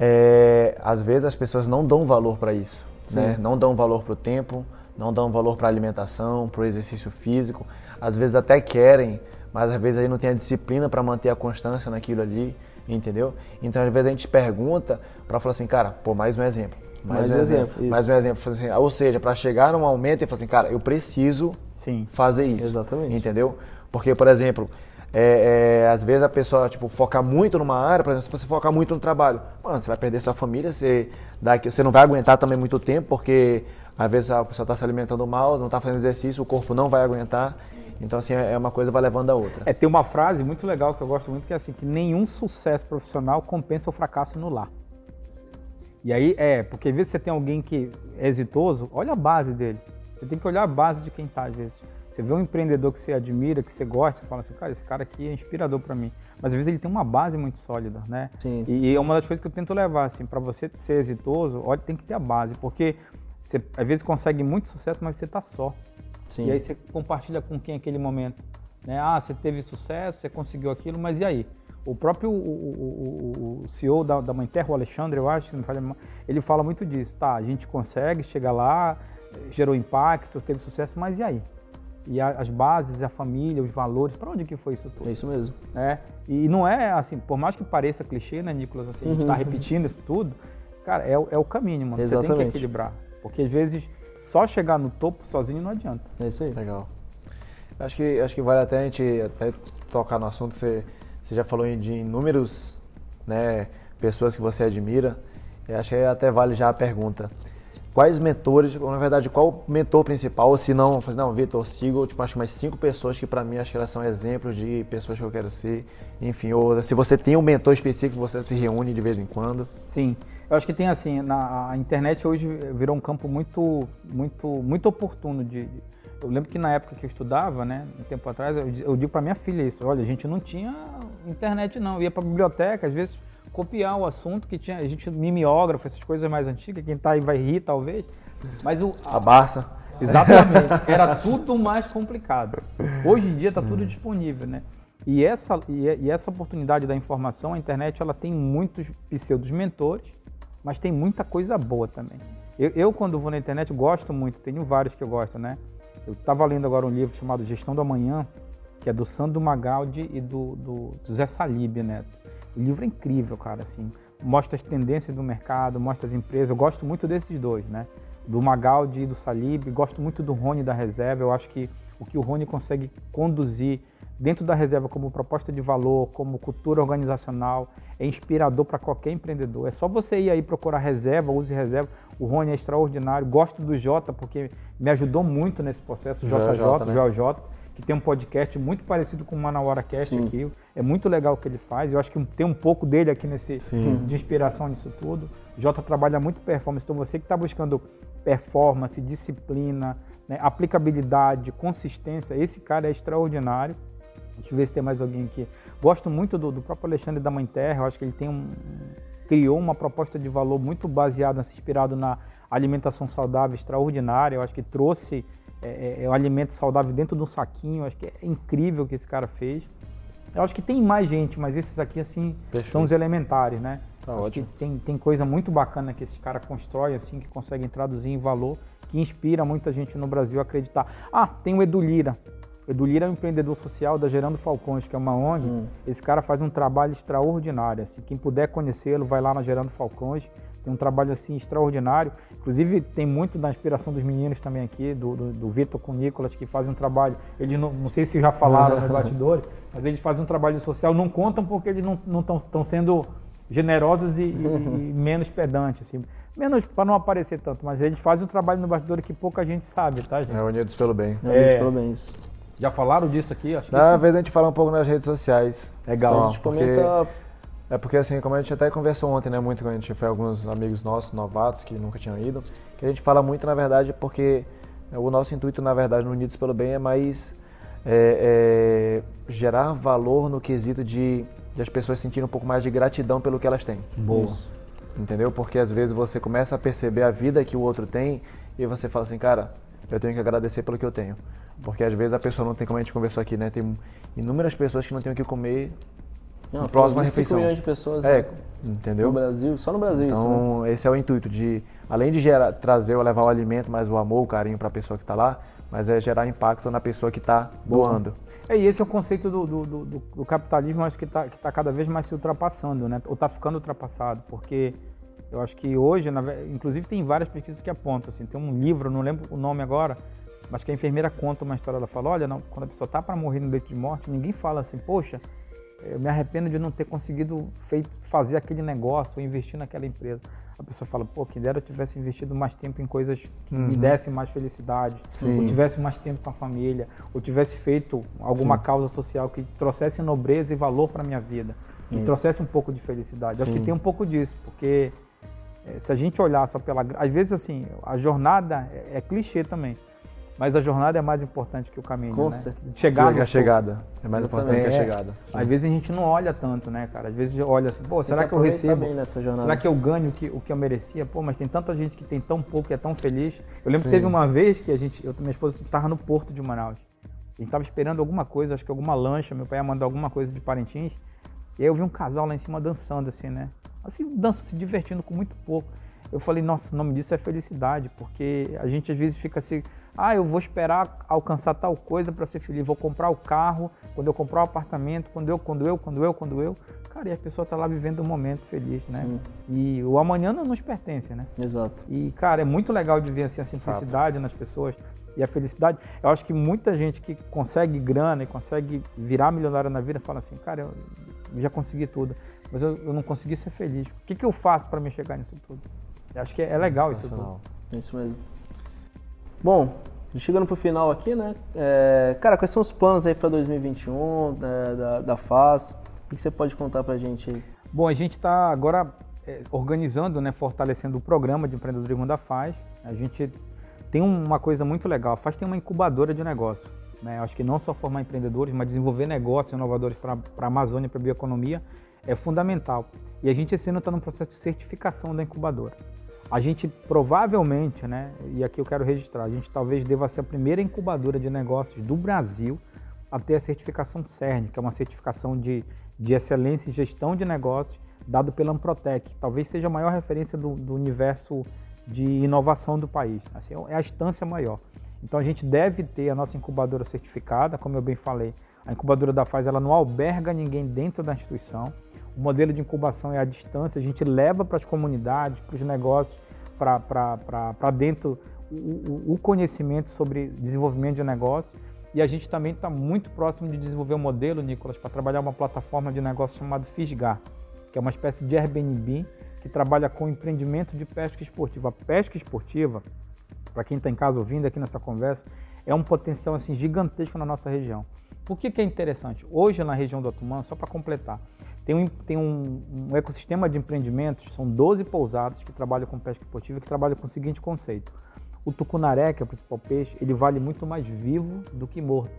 é, às vezes as pessoas não dão valor para isso, né? Não dão valor para o tempo, não dão valor para a alimentação, para o exercício físico. Às vezes até querem, mas às vezes aí não tem a disciplina para manter a constância naquilo ali, entendeu? Então às vezes a gente pergunta para falar assim, cara, pô, mais um exemplo mais, mais um exemplo. exemplo mais um exemplo. Assim, ou seja, para chegar num aumento e falar assim, cara, eu preciso Sim. fazer isso. Exatamente. Entendeu? Porque, por exemplo, é, é, às vezes a pessoa tipo, foca muito numa área, por exemplo, se você focar muito no trabalho, mano, você vai perder sua família, você, daqui, você não vai aguentar também muito tempo, porque às vezes a pessoa está se alimentando mal, não está fazendo exercício, o corpo não vai aguentar. Então, assim, é uma coisa vai levando a outra. É, tem uma frase muito legal que eu gosto muito, que é assim, que nenhum sucesso profissional compensa o fracasso no lar. E aí, é, porque às vezes você tem alguém que é exitoso, olha a base dele. Você tem que olhar a base de quem está, às vezes. Você vê um empreendedor que você admira, que você gosta, você fala assim, cara, esse cara aqui é inspirador para mim. Mas às vezes ele tem uma base muito sólida, né? Sim. E, e é uma das coisas que eu tento levar, assim, para você ser exitoso, olha, tem que ter a base, porque você às vezes consegue muito sucesso, mas você está só. Sim. E aí você compartilha com quem aquele momento. Né? Ah, você teve sucesso, você conseguiu aquilo, mas e aí? O próprio o, o, o CEO da, da Mãe Terra, o Alexandre, eu acho, ele fala muito disso. Tá, a gente consegue chegar lá, gerou impacto, teve sucesso, mas e aí? E a, as bases, a família, os valores, para onde que foi isso tudo? É isso mesmo. É, e não é assim, por mais que pareça clichê, né, Nicolas? Assim, a gente está uhum. repetindo isso tudo, cara, é, é o caminho, mano. Exatamente. Você tem que equilibrar. Porque às vezes só chegar no topo sozinho não adianta. É isso aí. Legal. Acho que, acho que vale até a gente até tocar no assunto, você você já falou de inúmeros né, pessoas que você admira. Eu acho que até vale já a pergunta. Quais mentores, ou na verdade, qual mentor principal? Ou se não, não, Vitor, sigo, tipo, acho mais cinco pessoas que para mim acho que elas são exemplos de pessoas que eu quero ser. Enfim, ou se você tem um mentor específico, você se reúne de vez em quando. Sim. Eu acho que tem assim, na, a internet hoje virou um campo muito, muito, muito oportuno de, de eu lembro que na época que eu estudava, né, um tempo atrás, eu, eu digo para minha filha isso: olha, a gente não tinha internet, não. Eu ia para a biblioteca, às vezes copiar o assunto que tinha, a gente mimeógrafo, essas coisas mais antigas, quem tá aí vai rir talvez. Mas o a, a Barça. Exatamente. <laughs> Era tudo mais complicado. Hoje em dia está tudo disponível, né? E essa, e essa oportunidade da informação, a internet ela tem muitos pseudos mentores, mas tem muita coisa boa também. Eu, eu, quando vou na internet, gosto muito, tenho vários que eu gosto, né? Eu estava lendo agora um livro chamado Gestão do Amanhã, que é do Sandro Magaldi e do, do, do Zé Salib Neto. O livro é incrível, cara, assim, mostra as tendências do mercado, mostra as empresas. Eu gosto muito desses dois, né? Do Magaldi e do Salib. Gosto muito do Rony da Reserva. Eu acho que o que o Rony consegue conduzir dentro da reserva como proposta de valor, como cultura organizacional, é inspirador para qualquer empreendedor. É só você ir aí procurar reserva, use reserva. O Rony é extraordinário. Gosto do Jota porque me ajudou muito nesse processo, o JJ, né? JJ, que tem um podcast muito parecido com o Manauara Cast Sim. aqui. É muito legal o que ele faz. Eu acho que tem um pouco dele aqui nesse Sim. de inspiração nisso tudo. O Jota trabalha muito performance. Então você que está buscando performance, disciplina, né, aplicabilidade, consistência, esse cara é extraordinário. Deixa eu ver se tem mais alguém aqui. Gosto muito do, do próprio Alexandre da Mãe Terra, eu acho que ele tem um, criou uma proposta de valor muito baseada, inspirado na alimentação saudável extraordinária. Eu acho que trouxe é, é, é, o alimento saudável dentro de um saquinho. Eu acho que é incrível o que esse cara fez. Eu acho que tem mais gente, mas esses aqui, assim, Perfeito. são os elementares, né? Tá acho ótimo. que tem, tem coisa muito bacana que esse cara constrói, assim, que conseguem traduzir em valor, que inspira muita gente no Brasil a acreditar. Ah, tem o Edu Lira. Edu Lira é um empreendedor social da Gerando Falcões, que é uma ONG. Hum. Esse cara faz um trabalho extraordinário. Assim. Quem puder conhecê-lo, vai lá na Gerando Falcões. Tem um trabalho assim extraordinário. Inclusive, tem muito da inspiração dos meninos também aqui, do, do, do Vitor com o Nicolas, que fazem um trabalho. Eles não, não sei se já falaram nos <laughs> bastidores, mas eles fazem um trabalho social. Não contam porque eles não estão sendo generosos e, e, e, menos pedantes. Assim. Menos para não aparecer tanto, mas eles fazem um trabalho no bastidor que pouca gente sabe, tá, gente? É Unidos pelo Bem. É, Unidos pelo Bem, isso. Já falaram disso aqui? Acho Na vez a gente fala um pouco nas redes sociais. Legal. Só, a gente porque, comenta... É porque assim, como a gente até conversou ontem, né, muito quando a gente foi alguns amigos nossos, novatos, que nunca tinham ido, que a gente fala muito, na verdade, porque o nosso intuito, na verdade, no Unidos pelo Bem é mais é, é, gerar valor no quesito de, de, as pessoas sentirem um pouco mais de gratidão pelo que elas têm. Boa. Isso. Entendeu? Porque às vezes você começa a perceber a vida que o outro tem e você fala assim, cara, eu tenho que agradecer pelo que eu tenho. Porque às vezes a pessoa não tem, como a gente conversou aqui, né? Tem inúmeras pessoas que não têm o que comer não, na próxima refeição. milhões de pessoas é, né? entendeu? no Brasil, só no Brasil então, isso, né? esse é o intuito de, além de gerar, trazer ou levar o alimento, mas o amor, o carinho para a pessoa que está lá, mas é gerar impacto na pessoa que está doando. É, e esse é o conceito do, do, do, do capitalismo, acho que está que tá cada vez mais se ultrapassando, né? Ou está ficando ultrapassado, porque eu acho que hoje, inclusive tem várias pesquisas que apontam, assim, tem um livro, não lembro o nome agora, mas que a enfermeira conta uma história, ela fala, olha, não, quando a pessoa está para morrer no leito de morte, ninguém fala assim, poxa, eu me arrependo de não ter conseguido feito, fazer aquele negócio ou investir naquela empresa. A pessoa fala, pô, que dera eu tivesse investido mais tempo em coisas que uhum. me dessem mais felicidade, Sim. ou tivesse mais tempo com a família, ou tivesse feito alguma Sim. causa social que trouxesse nobreza e valor para minha vida, que Isso. trouxesse um pouco de felicidade. Acho que tem um pouco disso, porque se a gente olhar só pela. Às vezes, assim, a jornada é, é clichê também. Mas a jornada é mais importante que o caminho, Com né? Certeza. Chegar a chegada. É mais importante que a chegada. Sim. Às vezes a gente não olha tanto, né, cara? Às vezes olha assim, pô, será que, que eu recebo? Será que eu ganho o que, o que eu merecia? Pô, mas tem tanta gente que tem tão pouco e é tão feliz. Eu lembro Sim. que teve uma vez que a gente, eu minha esposa estava no porto de Manaus. A gente estava esperando alguma coisa, acho que alguma lancha, meu pai ia mandar alguma coisa de Parintins. E aí eu vi um casal lá em cima dançando, assim, né? Assim, dança, se divertindo com muito pouco. Eu falei, nossa, o nome disso é felicidade, porque a gente às vezes fica assim, ah, eu vou esperar alcançar tal coisa para ser feliz, vou comprar o carro, quando eu comprar o apartamento, quando eu, quando eu, quando eu, quando eu. Cara, e a pessoa está lá vivendo um momento feliz, né? Sim. E o amanhã não nos pertence, né? Exato. E, cara, é muito legal de ver assim, a simplicidade Fato. nas pessoas e a felicidade. Eu acho que muita gente que consegue grana e consegue virar milionário na vida fala assim, cara, eu já consegui tudo, mas eu, eu não consegui ser feliz. O que, que eu faço para me chegar nisso tudo? Eu acho que é, é legal isso tudo. É isso mesmo. Bom, chegando pro final aqui, né? É, cara, quais são os planos aí para 2021 né, da, da FAS? O que você pode contar para a gente aí? Bom, a gente está agora é, organizando, né, fortalecendo o programa de empreendedorismo da FAS. A gente tem uma coisa muito legal. A FAS tem uma incubadora de negócio. Né? Acho que não só formar empreendedores, mas desenvolver negócios inovadores para a Amazônia, para a bioeconomia, é fundamental. E a gente esse ano está no processo de certificação da incubadora. A gente provavelmente, né, e aqui eu quero registrar, a gente talvez deva ser a primeira incubadora de negócios do Brasil a ter a certificação CERN, que é uma certificação de, de excelência em gestão de negócios, dado pela Amprotec. Talvez seja a maior referência do, do universo de inovação do país. Assim, é a instância maior. Então a gente deve ter a nossa incubadora certificada, como eu bem falei. A incubadora da FAS ela não alberga ninguém dentro da instituição. O modelo de incubação é à distância, a gente leva para as comunidades, para os negócios, para dentro o, o, conhecimento sobre desenvolvimento de negócio. E a gente também está muito próximo de desenvolver um modelo, Nicolas, para trabalhar uma plataforma de negócio chamada Fisgar, que é uma espécie de Airbnb que trabalha com empreendimento de pesca esportiva. A pesca esportiva, para quem está em casa ouvindo aqui nessa conversa, é um potencial assim gigantesco na nossa região. Por que, que é interessante? Hoje na região do Otumã, só para completar, tem, um, tem um, um, ecossistema de empreendimentos, são 12 pousadas que trabalham com pesca esportiva, que trabalham com o seguinte conceito. O tucunaré, que é o principal peixe, ele vale muito mais vivo do que morto,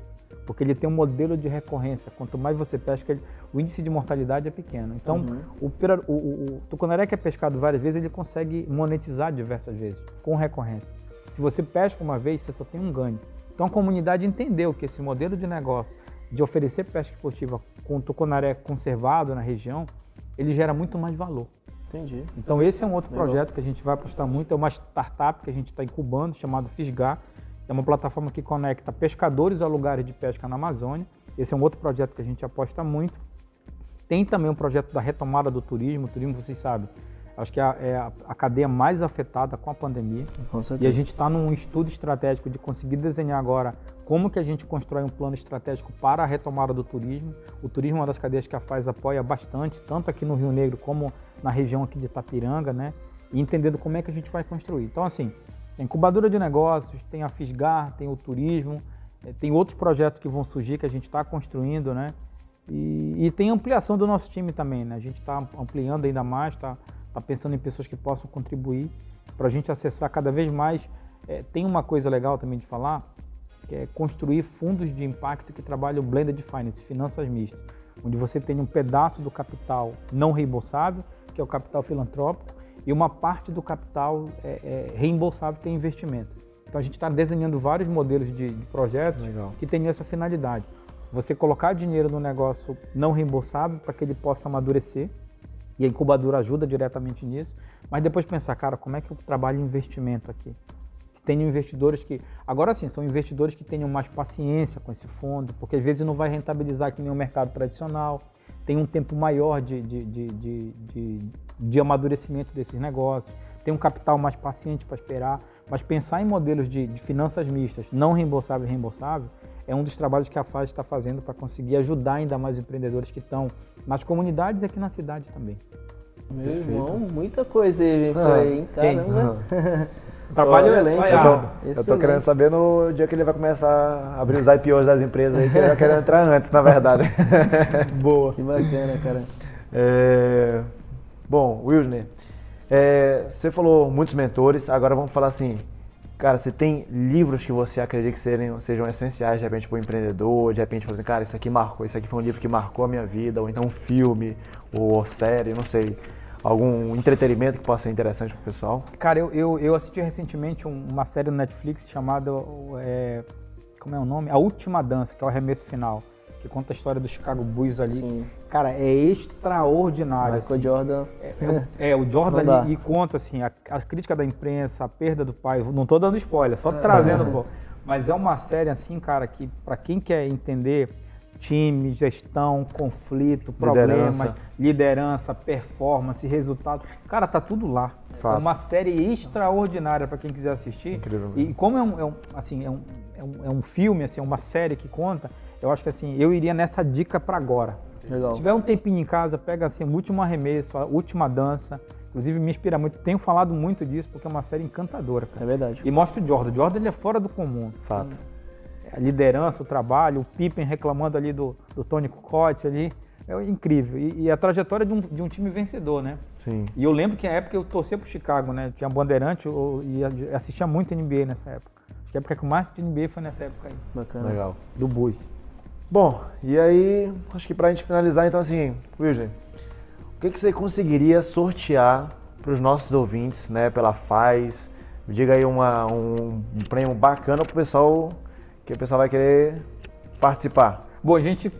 porque ele tem um modelo de recorrência. Quanto mais você pesca, ele, o índice de mortalidade é pequeno. Então, uhum. o, o, o, o tucunaré que é pescado várias vezes, ele consegue monetizar diversas vezes, com recorrência. Se você pesca uma vez, você só tem um ganho. Então, a comunidade entendeu que esse modelo de negócio de oferecer pesca esportiva com tucunaré conservado na região, ele gera muito mais valor. Entendi. Então esse é um outro Legal. projeto que a gente vai apostar muito, é uma startup que a gente está incubando, chamado Fisgar. É uma plataforma que conecta pescadores a lugares de pesca na Amazônia. Esse é um outro projeto que a gente aposta muito. Tem também um projeto da retomada do turismo. O turismo, vocês sabem, acho que é a, é a cadeia mais afetada com a pandemia. Com certeza. E a gente está num estudo estratégico de conseguir desenhar agora como que a gente constrói um plano estratégico para a retomada do turismo. O turismo é uma das cadeias que a FAZ apoia bastante, tanto aqui no Rio Negro como na região aqui de Itapiranga, né? E entendendo como é que a gente vai construir. Então, assim, tem incubadora de negócios, tem a Fisgar, tem o turismo, eh, tem outros projetos que vão surgir que a gente está construindo, né? E, e, tem ampliação do nosso time também, né? A gente está ampliando ainda mais, está tá pensando em pessoas que possam contribuir para a gente acessar cada vez mais. É, tem uma coisa legal também de falar, que é construir fundos de impacto que trabalham blended finance, finanças mistas, onde você tem um pedaço do capital não reembolsável, que é o capital filantrópico, e uma parte do capital é, é, reembolsável que é investimento. Então a gente está desenhando vários modelos de, de projetos Legal. que têm essa finalidade. Você colocar dinheiro no negócio não reembolsável para que ele possa amadurecer, e a incubadora ajuda diretamente nisso, mas depois pensar, cara, como é que eu trabalho investimento aqui? Que tenham investidores que, agora sim, são investidores que tenham mais paciência com esse fundo, porque às vezes não vai rentabilizar que nem o mercado tradicional, tem um tempo maior de, de, de, de, de, de amadurecimento desses negócios, tem um capital mais paciente para esperar, mas pensar em modelos de, de finanças mistas, não reembolsável e reembolsável, é um dos trabalhos que a FAS está fazendo para conseguir ajudar ainda mais empreendedores que estão nas comunidades e aqui na cidade também. Meu Perfeito. irmão, muita coisa aí por ah, aí, hein? Caramba. <laughs> Trabalho excelente. Eu tô, eu tô querendo saber no dia que ele vai começar a abrir os IPOs das empresas aí, que ele vai querer entrar antes, na verdade. <laughs> Boa. Que bacana, cara. É... Bom, Wilner, é... você falou muitos mentores, agora vamos falar assim, cara, você tem livros que você acredita que sejam, sejam essenciais, de repente, para o empreendedor, de repente, assim, cara, isso aqui marcou, isso aqui foi um livro que marcou a minha vida, ou então um filme, ou série, não sei algum entretenimento que possa ser interessante para o pessoal? Cara, eu, eu, eu, assisti recentemente uma série no Netflix chamada, é, como é o nome? A Última Dança, que é o arremesso final, que conta a história do Chicago Bulls ali. Sim. Cara, é extraordinário. Michael assim. Jordan. É, é, é, o Jordan e conta assim, a, a, crítica da imprensa, a perda do pai. Não estou dando spoiler, só é. trazendo, pô. Mas é uma série assim, cara, que para quem quer entender time, gestão, conflito, problemas, liderança. liderança, performance, resultado. Cara, tá tudo lá. Fato. É uma série extraordinária para quem quiser assistir. Incrível. E como é um, é um assim, é um, é um, é um filme, assim, é uma série que conta, eu acho que assim, eu iria nessa dica para agora. Legal. Se tiver um tempinho em casa, pega assim, o último arremesso, a última dança. Inclusive me inspira muito. Tenho falado muito disso porque é uma série encantadora. Cara. É verdade. E mostra o Jordan. O Jordan ele é fora do comum. Fato a liderança, o trabalho, o Pippen reclamando ali do, do Tony Kukoc ali. É incrível. E, e a trajetória de um, de um, time vencedor, né? Sim. E eu lembro que na época eu torcia pro Chicago, né? Tinha Bandeirante eu, e assistia muito NBA nessa época. Acho que a época que mais de NBA foi nessa época aí. Bacana. Legal. Do Bulls. Bom, e aí, acho que pra gente finalizar, então assim, Wilson, o que, que você conseguiria sortear para os nossos ouvintes, né, pela FAZ? Diga aí uma, um, um prêmio bacana pro pessoal que o pessoal vai querer participar. Bom, a gente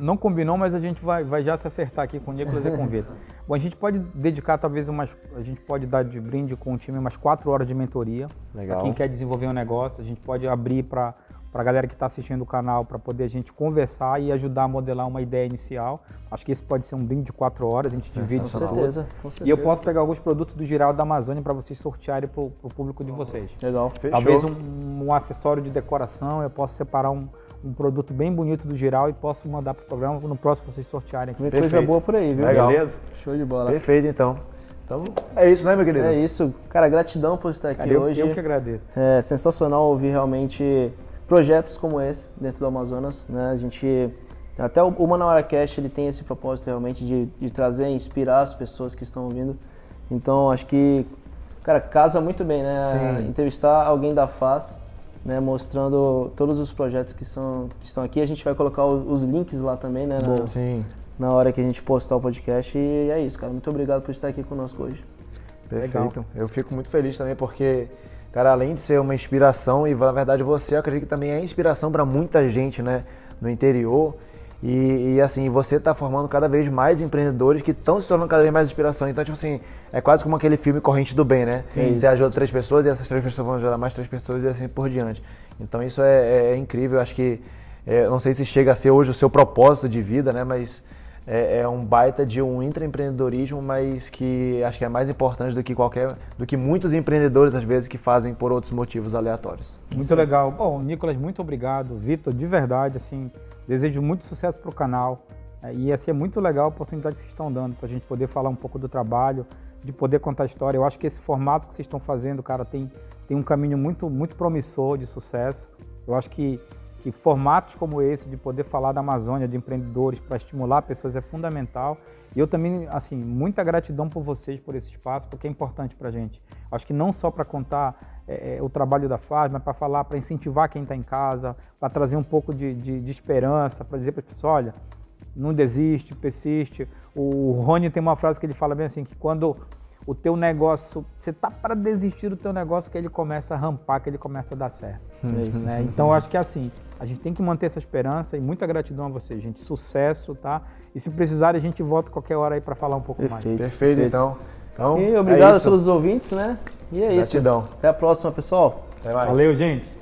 não combinou, mas a gente vai, vai já se acertar aqui com o Nicolas e com o <laughs> Vitor. Bom, a gente pode dedicar talvez umas. A gente pode dar de brinde com o time umas quatro horas de mentoria. Legal. Para quem quer desenvolver um negócio, a gente pode abrir para para a galera que está assistindo o canal, para poder a gente conversar e ajudar a modelar uma ideia inicial. Acho que esse pode ser um brinde de quatro horas, a gente divide com certeza, com certeza. E eu posso pegar alguns produtos do Giral da Amazônia para vocês sortearem para o público de vocês. Legal, fechou. Talvez um, um acessório de decoração, eu posso separar um, um produto bem bonito do Giral e posso mandar para o programa no próximo vocês sortearem aqui. Vem coisa boa por aí, viu? Legal. Beleza? Show de bola. Perfeito, então. Então, é isso, né, meu querido? É isso. Cara, gratidão por estar aqui Cara, hoje. Eu que agradeço. É sensacional ouvir realmente projetos como esse dentro do Amazonas. Né? A gente até o, o Manauara Cash ele tem esse propósito realmente de, de trazer, inspirar as pessoas que estão ouvindo. Então acho que cara casa muito bem, né? Sim. Entrevistar alguém da FAS, né? Mostrando todos os projetos que são que estão aqui. A gente vai colocar os, os links lá também, né? Na, Sim. na hora que a gente postar o podcast. E é isso, cara. Muito obrigado por estar aqui conosco hoje. Perfeito. Legal. Eu fico muito feliz também porque Cara, além de ser uma inspiração, e na verdade você acredito que também é inspiração para muita gente, né, no interior. E, e assim, você está formando cada vez mais empreendedores que estão se tornando cada vez mais inspiração. Então, tipo assim, é quase como aquele filme Corrente do Bem, né? Sim, você ajuda três pessoas e essas três pessoas vão ajudar mais três pessoas e assim por diante. Então, isso é, é, é incrível. Acho que, é, não sei se chega a ser hoje o seu propósito de vida, né? Mas é, é, um baita de um intraempreendedorismo, mas que acho que é mais importante do que qualquer, do que muitos empreendedores às vezes que fazem por outros motivos aleatórios. Muito legal. Bom, Nicolas, muito obrigado. Vitor, de verdade, assim, desejo muito sucesso para o canal. É, e assim, é muito legal a oportunidade que vocês estão dando para a gente poder falar um pouco do trabalho, de poder contar a história. Eu acho que esse formato que vocês estão fazendo, cara, tem, tem um caminho muito, muito promissor de sucesso. Eu acho que que formatos como esse de poder falar da Amazônia, de empreendedores, para estimular pessoas é fundamental. E eu também, assim, muita gratidão por vocês, por esse espaço, porque é importante para a gente. Acho que não só para contar é, é o trabalho da FAS, mas para falar, para incentivar quem está em casa, para trazer um pouco de, de, de esperança, para dizer para as pessoas, olha, não desiste, persiste. O Rony tem uma frase que ele fala bem assim, que quando o teu negócio, você tá para desistir do teu negócio que ele começa a rampar, que ele começa a dar certo. É isso, né? Então eu acho que é assim, a gente tem que manter essa esperança e muita gratidão a vocês, gente. Sucesso, tá? E se precisar, a gente volta qualquer hora aí para falar um pouco Perfeito. mais. Perfeito, Perfeito, então. Então, e obrigado é pelos ouvintes, né? E é Gratidão. isso. Até a próxima, pessoal. Até mais. Valeu, gente.